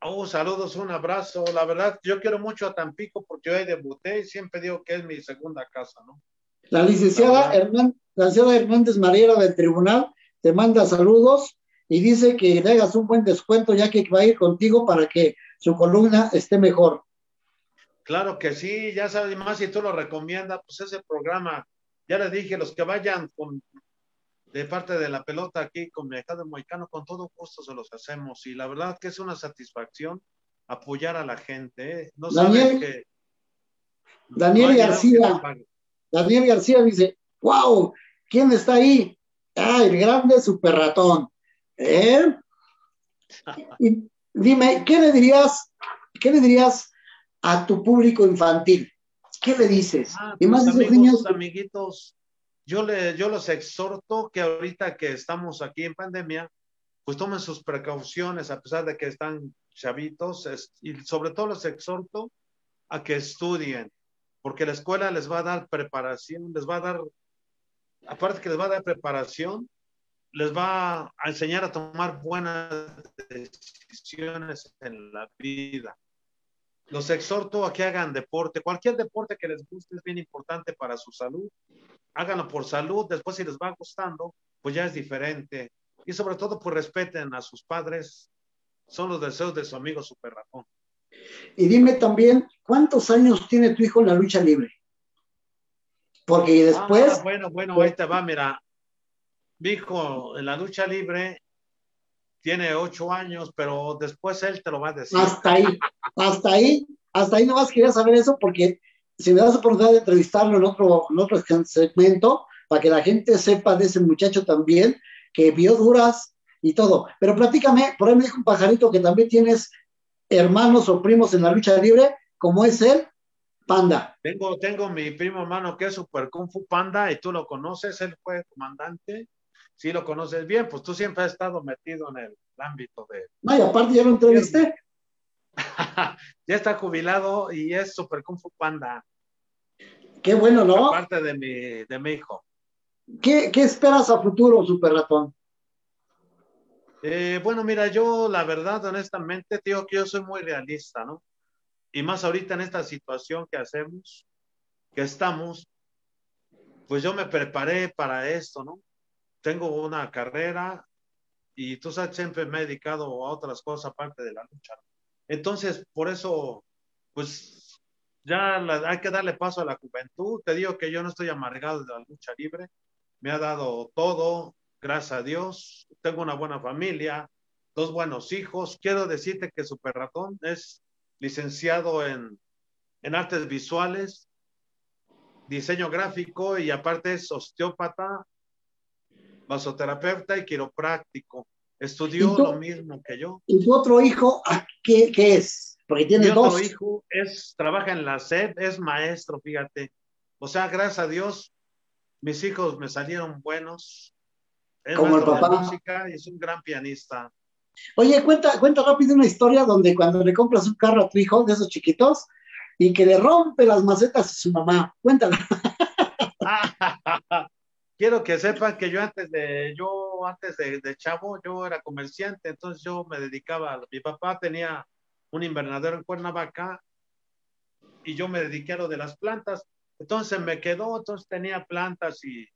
Oh, saludos, un abrazo. La verdad, yo quiero mucho a Tampico porque yo ahí debuté y siempre digo que es mi segunda casa, ¿no? La licenciada, la licenciada Hernández Mariera del tribunal te manda saludos y dice que le hagas un buen descuento ya que va a ir contigo para que su columna esté mejor. Claro que sí, ya sabes, más si tú lo recomiendas, pues ese programa, ya les dije, los que vayan con de parte de la pelota aquí con Mercado Moicano, con todo gusto se los hacemos. Y la verdad que es una satisfacción apoyar a la gente. ¿eh? No Daniel, que, Daniel García. Daniel García dice, wow, ¿quién está ahí? Ah, el grande super ratón. ¿Eh? Y dime, ¿qué le dirías, qué le dirías a tu público infantil? ¿Qué le dices? Ah, y más amigos, niños, amiguitos, yo, le, yo los exhorto que ahorita que estamos aquí en pandemia, pues tomen sus precauciones a pesar de que están chavitos y sobre todo los exhorto a que estudien, porque la escuela les va a dar preparación, les va a dar, aparte que les va a dar preparación, les va a enseñar a tomar buenas decisiones en la vida. Los exhorto a que hagan deporte, cualquier deporte que les guste es bien importante para su salud háganlo por salud, después si les va gustando, pues ya es diferente. Y sobre todo, pues respeten a sus padres, son los deseos de su amigo Super Ratón. Y dime también, ¿cuántos años tiene tu hijo en la lucha libre? Porque después... Ah, bueno, bueno, ahí te va, mira. Mi hijo en la lucha libre tiene ocho años, pero después él te lo va a decir. Hasta ahí, hasta ahí, hasta ahí nomás quería saber eso porque si me das oportunidad de entrevistarlo en otro, en otro segmento, para que la gente sepa de ese muchacho también, que vio duras y todo. Pero platícame, por ahí me dijo un pajarito que también tienes hermanos o primos en la lucha libre, como es él, Panda. Tengo, tengo mi primo hermano que es Super Kung Fu Panda y tú lo conoces, él fue comandante. Si lo conoces bien, pues tú siempre has estado metido en el ámbito de. No, y aparte ya lo entrevisté. ya está jubilado y es Super Kung Fu Panda. Qué bueno, ¿no? Parte de mi, de mi hijo. ¿Qué, esperas a futuro, Super Ratón? Eh, bueno, mira, yo la verdad, honestamente, digo que yo soy muy realista, ¿no? Y más ahorita en esta situación que hacemos, que estamos, pues yo me preparé para esto, ¿no? Tengo una carrera y tú sabes, siempre me he dedicado a otras cosas aparte de la lucha. Entonces, por eso, pues ya hay que darle paso a la juventud. Te digo que yo no estoy amargado de la lucha libre. Me ha dado todo, gracias a Dios. Tengo una buena familia, dos buenos hijos. Quiero decirte que Super Ratón es licenciado en, en artes visuales, diseño gráfico y aparte es osteópata, vasoterapeuta y quiropráctico. Estudió lo mismo que yo. ¿Y tu otro hijo qué, qué es? Porque tiene Mi dos. otro hijo es, trabaja en la SED, es maestro, fíjate. O sea, gracias a Dios, mis hijos me salieron buenos. Es Como el papá. música y es un gran pianista. Oye, cuenta, cuenta rápido una historia donde cuando le compras un carro a tu hijo de esos chiquitos y que le rompe las macetas a su mamá. Cuéntala. quiero que sepan que yo antes de, yo antes de, chavo, yo era comerciante, entonces yo me dedicaba, mi papá tenía un invernadero en Cuernavaca y yo me dediqué a lo de las plantas, entonces me quedó, entonces tenía plantas y,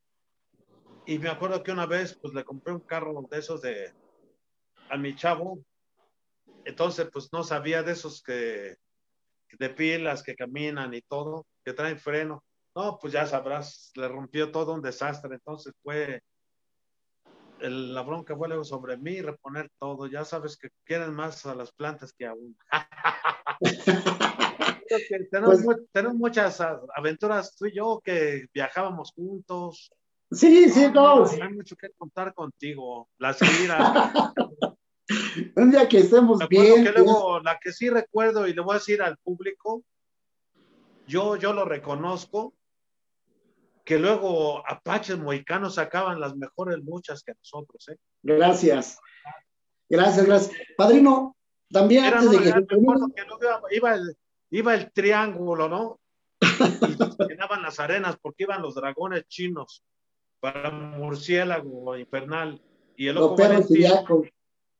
Y me acuerdo que una vez, pues le compré un carro de esos de a mi chavo. Entonces, pues no sabía de esos que de pilas que caminan y todo, que traen freno. No, pues ya sabrás, le rompió todo un desastre. Entonces fue el, la bronca fue luego sobre mí, reponer todo. Ya sabes que quieren más a las plantas que a uno. tenemos, pues, tenemos, muchas aventuras tú y yo que viajábamos juntos. Sí, sí, todos. hay mucho que contar contigo. Las giras. Un día que estemos bien. Que luego, la que sí recuerdo y le voy a decir al público, yo, yo lo reconozco, que luego apaches mohicanos sacaban las mejores luchas que nosotros. ¿eh? Gracias. Gracias, gracias. Padrino, también antes de que... que iba, el, iba el triángulo, ¿no? Y llenaban las arenas porque iban los dragones chinos para murciélago infernal. Y el ojo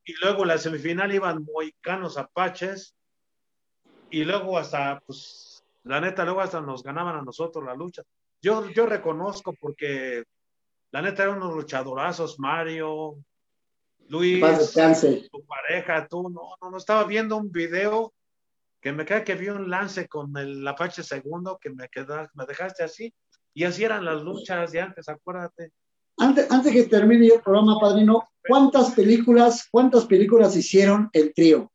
y luego la semifinal iban mohicanos apaches y luego hasta, pues, la neta, luego hasta nos ganaban a nosotros la lucha. Yo, yo reconozco porque la neta eran unos luchadorazos, Mario, Luis, tu pareja, tú, no, no, no, estaba viendo un video que me cae que vi un lance con el Apache segundo que me quedaste, me dejaste así, y así eran las luchas de antes, acuérdate. Antes, antes que termine el programa, padrino, ¿cuántas películas, cuántas películas hicieron el trío?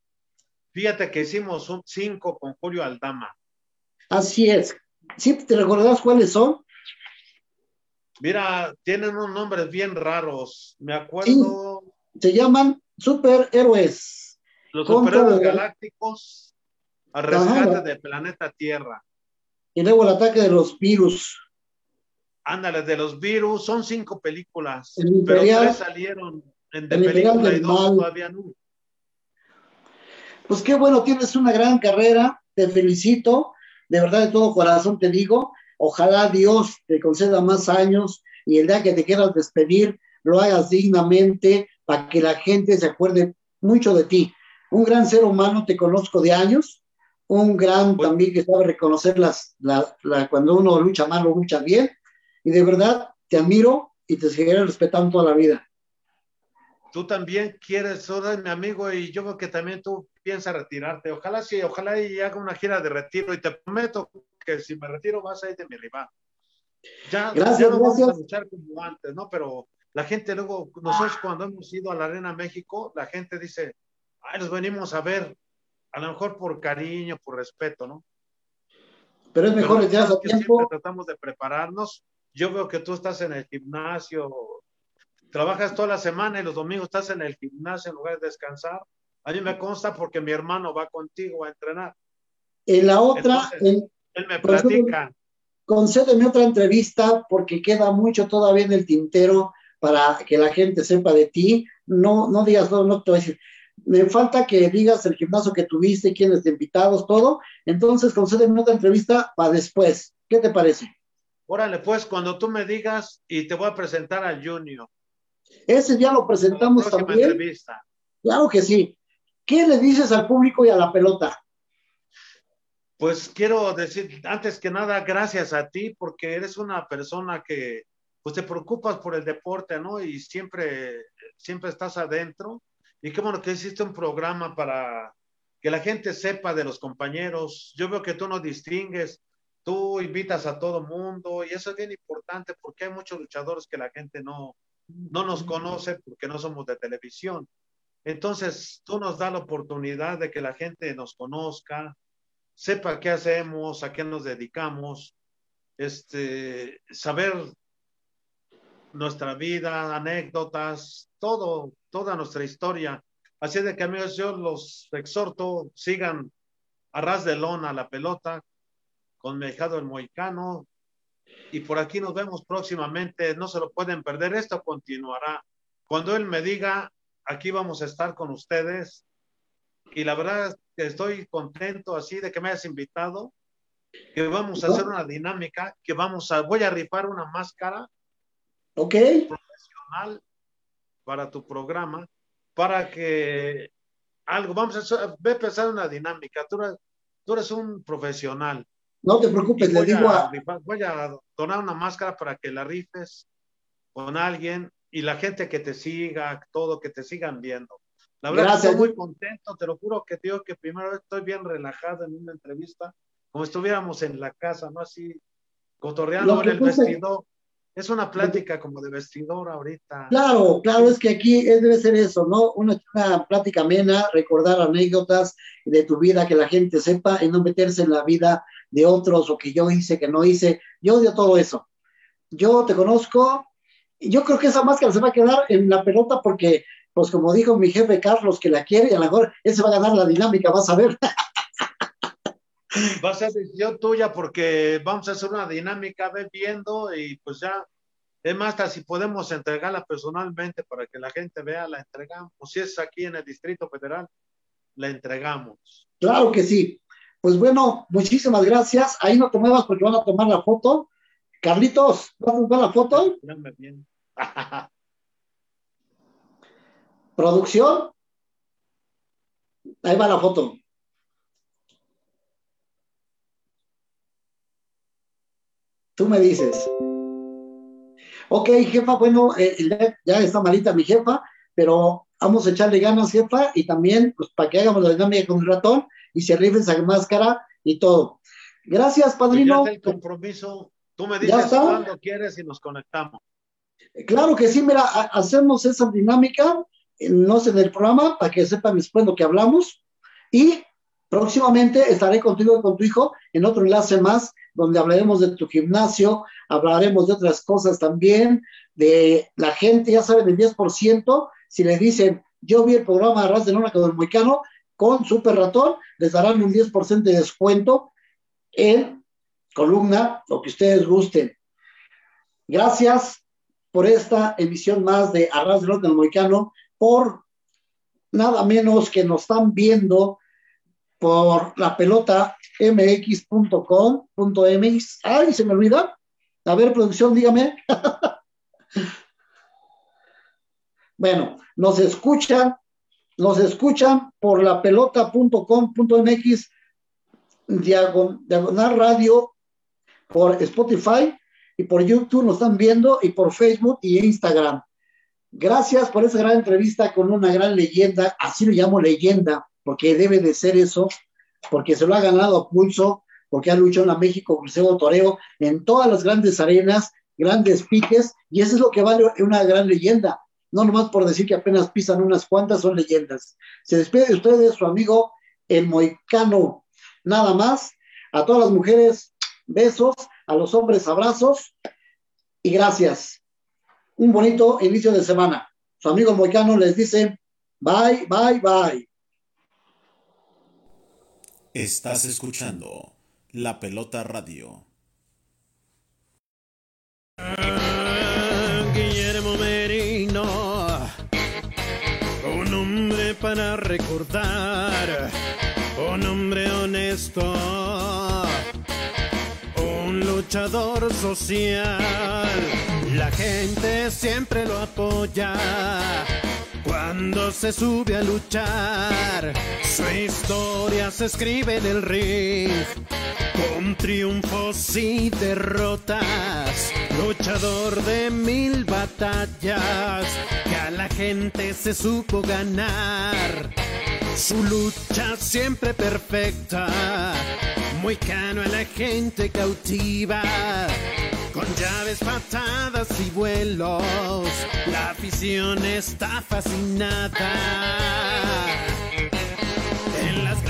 Fíjate que hicimos un cinco con Julio Aldama. Así es. ¿Sí te recordás cuáles son? Mira, tienen unos nombres bien raros. Me acuerdo. se llaman superhéroes. Los superhéroes galácticos al rescate del planeta Tierra. Y luego el ataque de los virus. Ándale, de los virus, son cinco películas, pero tres salieron en de película y dos todavía no. Pues qué bueno, tienes una gran carrera, te felicito, de verdad de todo corazón te digo, ojalá Dios te conceda más años y el día que te quieras despedir, lo hagas dignamente para que la gente se acuerde mucho de ti. Un gran ser humano, te conozco de años, un gran también que sabe reconocer las, cuando uno lucha mal o lucha bien, y de verdad te admiro y te seguiré respetando toda la vida. Tú también quieres, ser mi amigo, y yo creo que también tú piensas retirarte. Ojalá sí, ojalá y haga una gira de retiro, y te prometo que si me retiro vas a ir de mi rival. Ya, gracias, no vamos a luchar como antes, ¿no? Pero la gente luego, nosotros cuando hemos ido a la Arena México, la gente dice, ay, nos venimos a ver, a lo mejor por cariño, por respeto, ¿no? Pero es mejor ya a tiempo. Tratamos de prepararnos yo veo que tú estás en el gimnasio, trabajas toda la semana y los domingos estás en el gimnasio en lugar de descansar. A mí me consta porque mi hermano va contigo a entrenar. En la otra, él me platica. Concédeme otra entrevista porque queda mucho todavía en el tintero para que la gente sepa de ti. No, no digas, no, no te voy a decir. Me falta que digas el gimnasio que tuviste, quiénes te invitados, todo. Entonces, concédeme otra entrevista para después. ¿Qué te parece? Órale, pues cuando tú me digas y te voy a presentar al Junior. Ese ya lo presentamos también. Entrevista. Claro que sí. ¿Qué le dices al público y a la pelota? Pues quiero decir, antes que nada, gracias a ti, porque eres una persona que pues te preocupas por el deporte, ¿no? Y siempre, siempre estás adentro. Y qué bueno que hiciste un programa para que la gente sepa de los compañeros. Yo veo que tú no distingues tú invitas a todo mundo y eso es bien importante porque hay muchos luchadores que la gente no, no nos conoce porque no somos de televisión. Entonces, tú nos das la oportunidad de que la gente nos conozca, sepa qué hacemos, a qué nos dedicamos, este, saber nuestra vida, anécdotas, todo, toda nuestra historia. Así de que amigos, yo los exhorto, sigan a ras de lona la pelota, con Mejado el Moicano. Y por aquí nos vemos próximamente. No se lo pueden perder. Esto continuará. Cuando él me diga, aquí vamos a estar con ustedes. Y la verdad que estoy contento así de que me hayas invitado. Que vamos a hacer una dinámica. Que vamos a, voy a rifar una máscara. Ok. Profesional para tu programa. Para que algo, vamos a, hacer, a empezar una dinámica. Tú tú eres un profesional no te preocupes, le digo a, Voy a donar una máscara para que la rifes con alguien y la gente que te siga, todo, que te sigan viendo. La verdad Gracias. estoy muy contento, te lo juro que digo que primero estoy bien relajado en una entrevista, como estuviéramos en la casa, ¿no? Así, cotorreando en el vestidor. Es una plática como de vestidor ahorita. Claro, claro, es que aquí debe ser eso, ¿no? Una, una plática amena, recordar anécdotas de tu vida, que la gente sepa y no meterse en la vida de otros o que yo hice, que no hice. Yo odio todo eso. Yo te conozco y yo creo que esa máscara se va a quedar en la pelota porque, pues como dijo mi jefe Carlos, que la quiere y a lo mejor ese va a ganar la dinámica, vas a ver. Va a ser decisión tuya porque vamos a hacer una dinámica viendo y pues ya. Es más, hasta si podemos entregarla personalmente para que la gente vea, la entregamos. Si es aquí en el Distrito Federal, la entregamos. Claro que sí. Pues bueno, muchísimas gracias. Ahí no te muevas porque van a tomar la foto. Carlitos, ¿vas a tomar la foto? Bien. Producción. Ahí va la foto. Tú me dices. Ok, jefa, bueno, eh, ya, ya está malita mi jefa, pero vamos a echarle ganas, jefa, y también pues, para que hagamos la dinámica con el ratón y se rife esa máscara y todo. Gracias, Pues ya padrino. está el compromiso. Tú me ¿Ya dices cuándo quieres y nos conectamos. Claro que sí, mira, ha- hacemos esa dinámica, eh, no sé, en el programa, para que sepan después lo que hablamos. Y próximamente estaré contigo y con tu hijo en otro enlace más, donde hablaremos de tu gimnasio, hablaremos de otras cosas también, de la gente, ya saben, el 10%, si le dicen, yo vi el programa Arras de Lona con el Moicano, con Super Ratón, les darán un 10% de descuento en columna, lo que ustedes gusten. Gracias por esta emisión más de Arras de Lona con el Moicano, por nada menos que nos están viendo por la pelota mx.com.mx. Ay, se me olvida. A ver, producción, dígame. bueno, nos escuchan, nos escuchan por la pelota.com.mx, diagon- diagonal radio, por Spotify y por YouTube nos están viendo y por Facebook y Instagram. Gracias por esa gran entrevista con una gran leyenda, así lo llamo leyenda, porque debe de ser eso, porque se lo ha ganado a pulso, porque ha luchado en la México Crucero Toreo en todas las grandes arenas, grandes piques, y eso es lo que vale una gran leyenda. No nomás por decir que apenas pisan unas cuantas, son leyendas. Se despide de ustedes su amigo el Moicano. Nada más. A todas las mujeres, besos. A los hombres, abrazos. Y gracias. Un bonito inicio de semana. Su amigo Moicano les dice bye, bye, bye. Estás escuchando La Pelota Radio. Guillermo Merino, un hombre para recordar, un hombre honesto, un luchador social. La gente siempre lo apoya cuando se sube a luchar. Su historia se escribe en el ring con triunfos y derrotas, luchador de mil batallas, que a la gente se supo ganar. Su lucha siempre perfecta, muy cano a la gente cautiva. Llaves, patadas y vuelos, la afición está fascinada. En las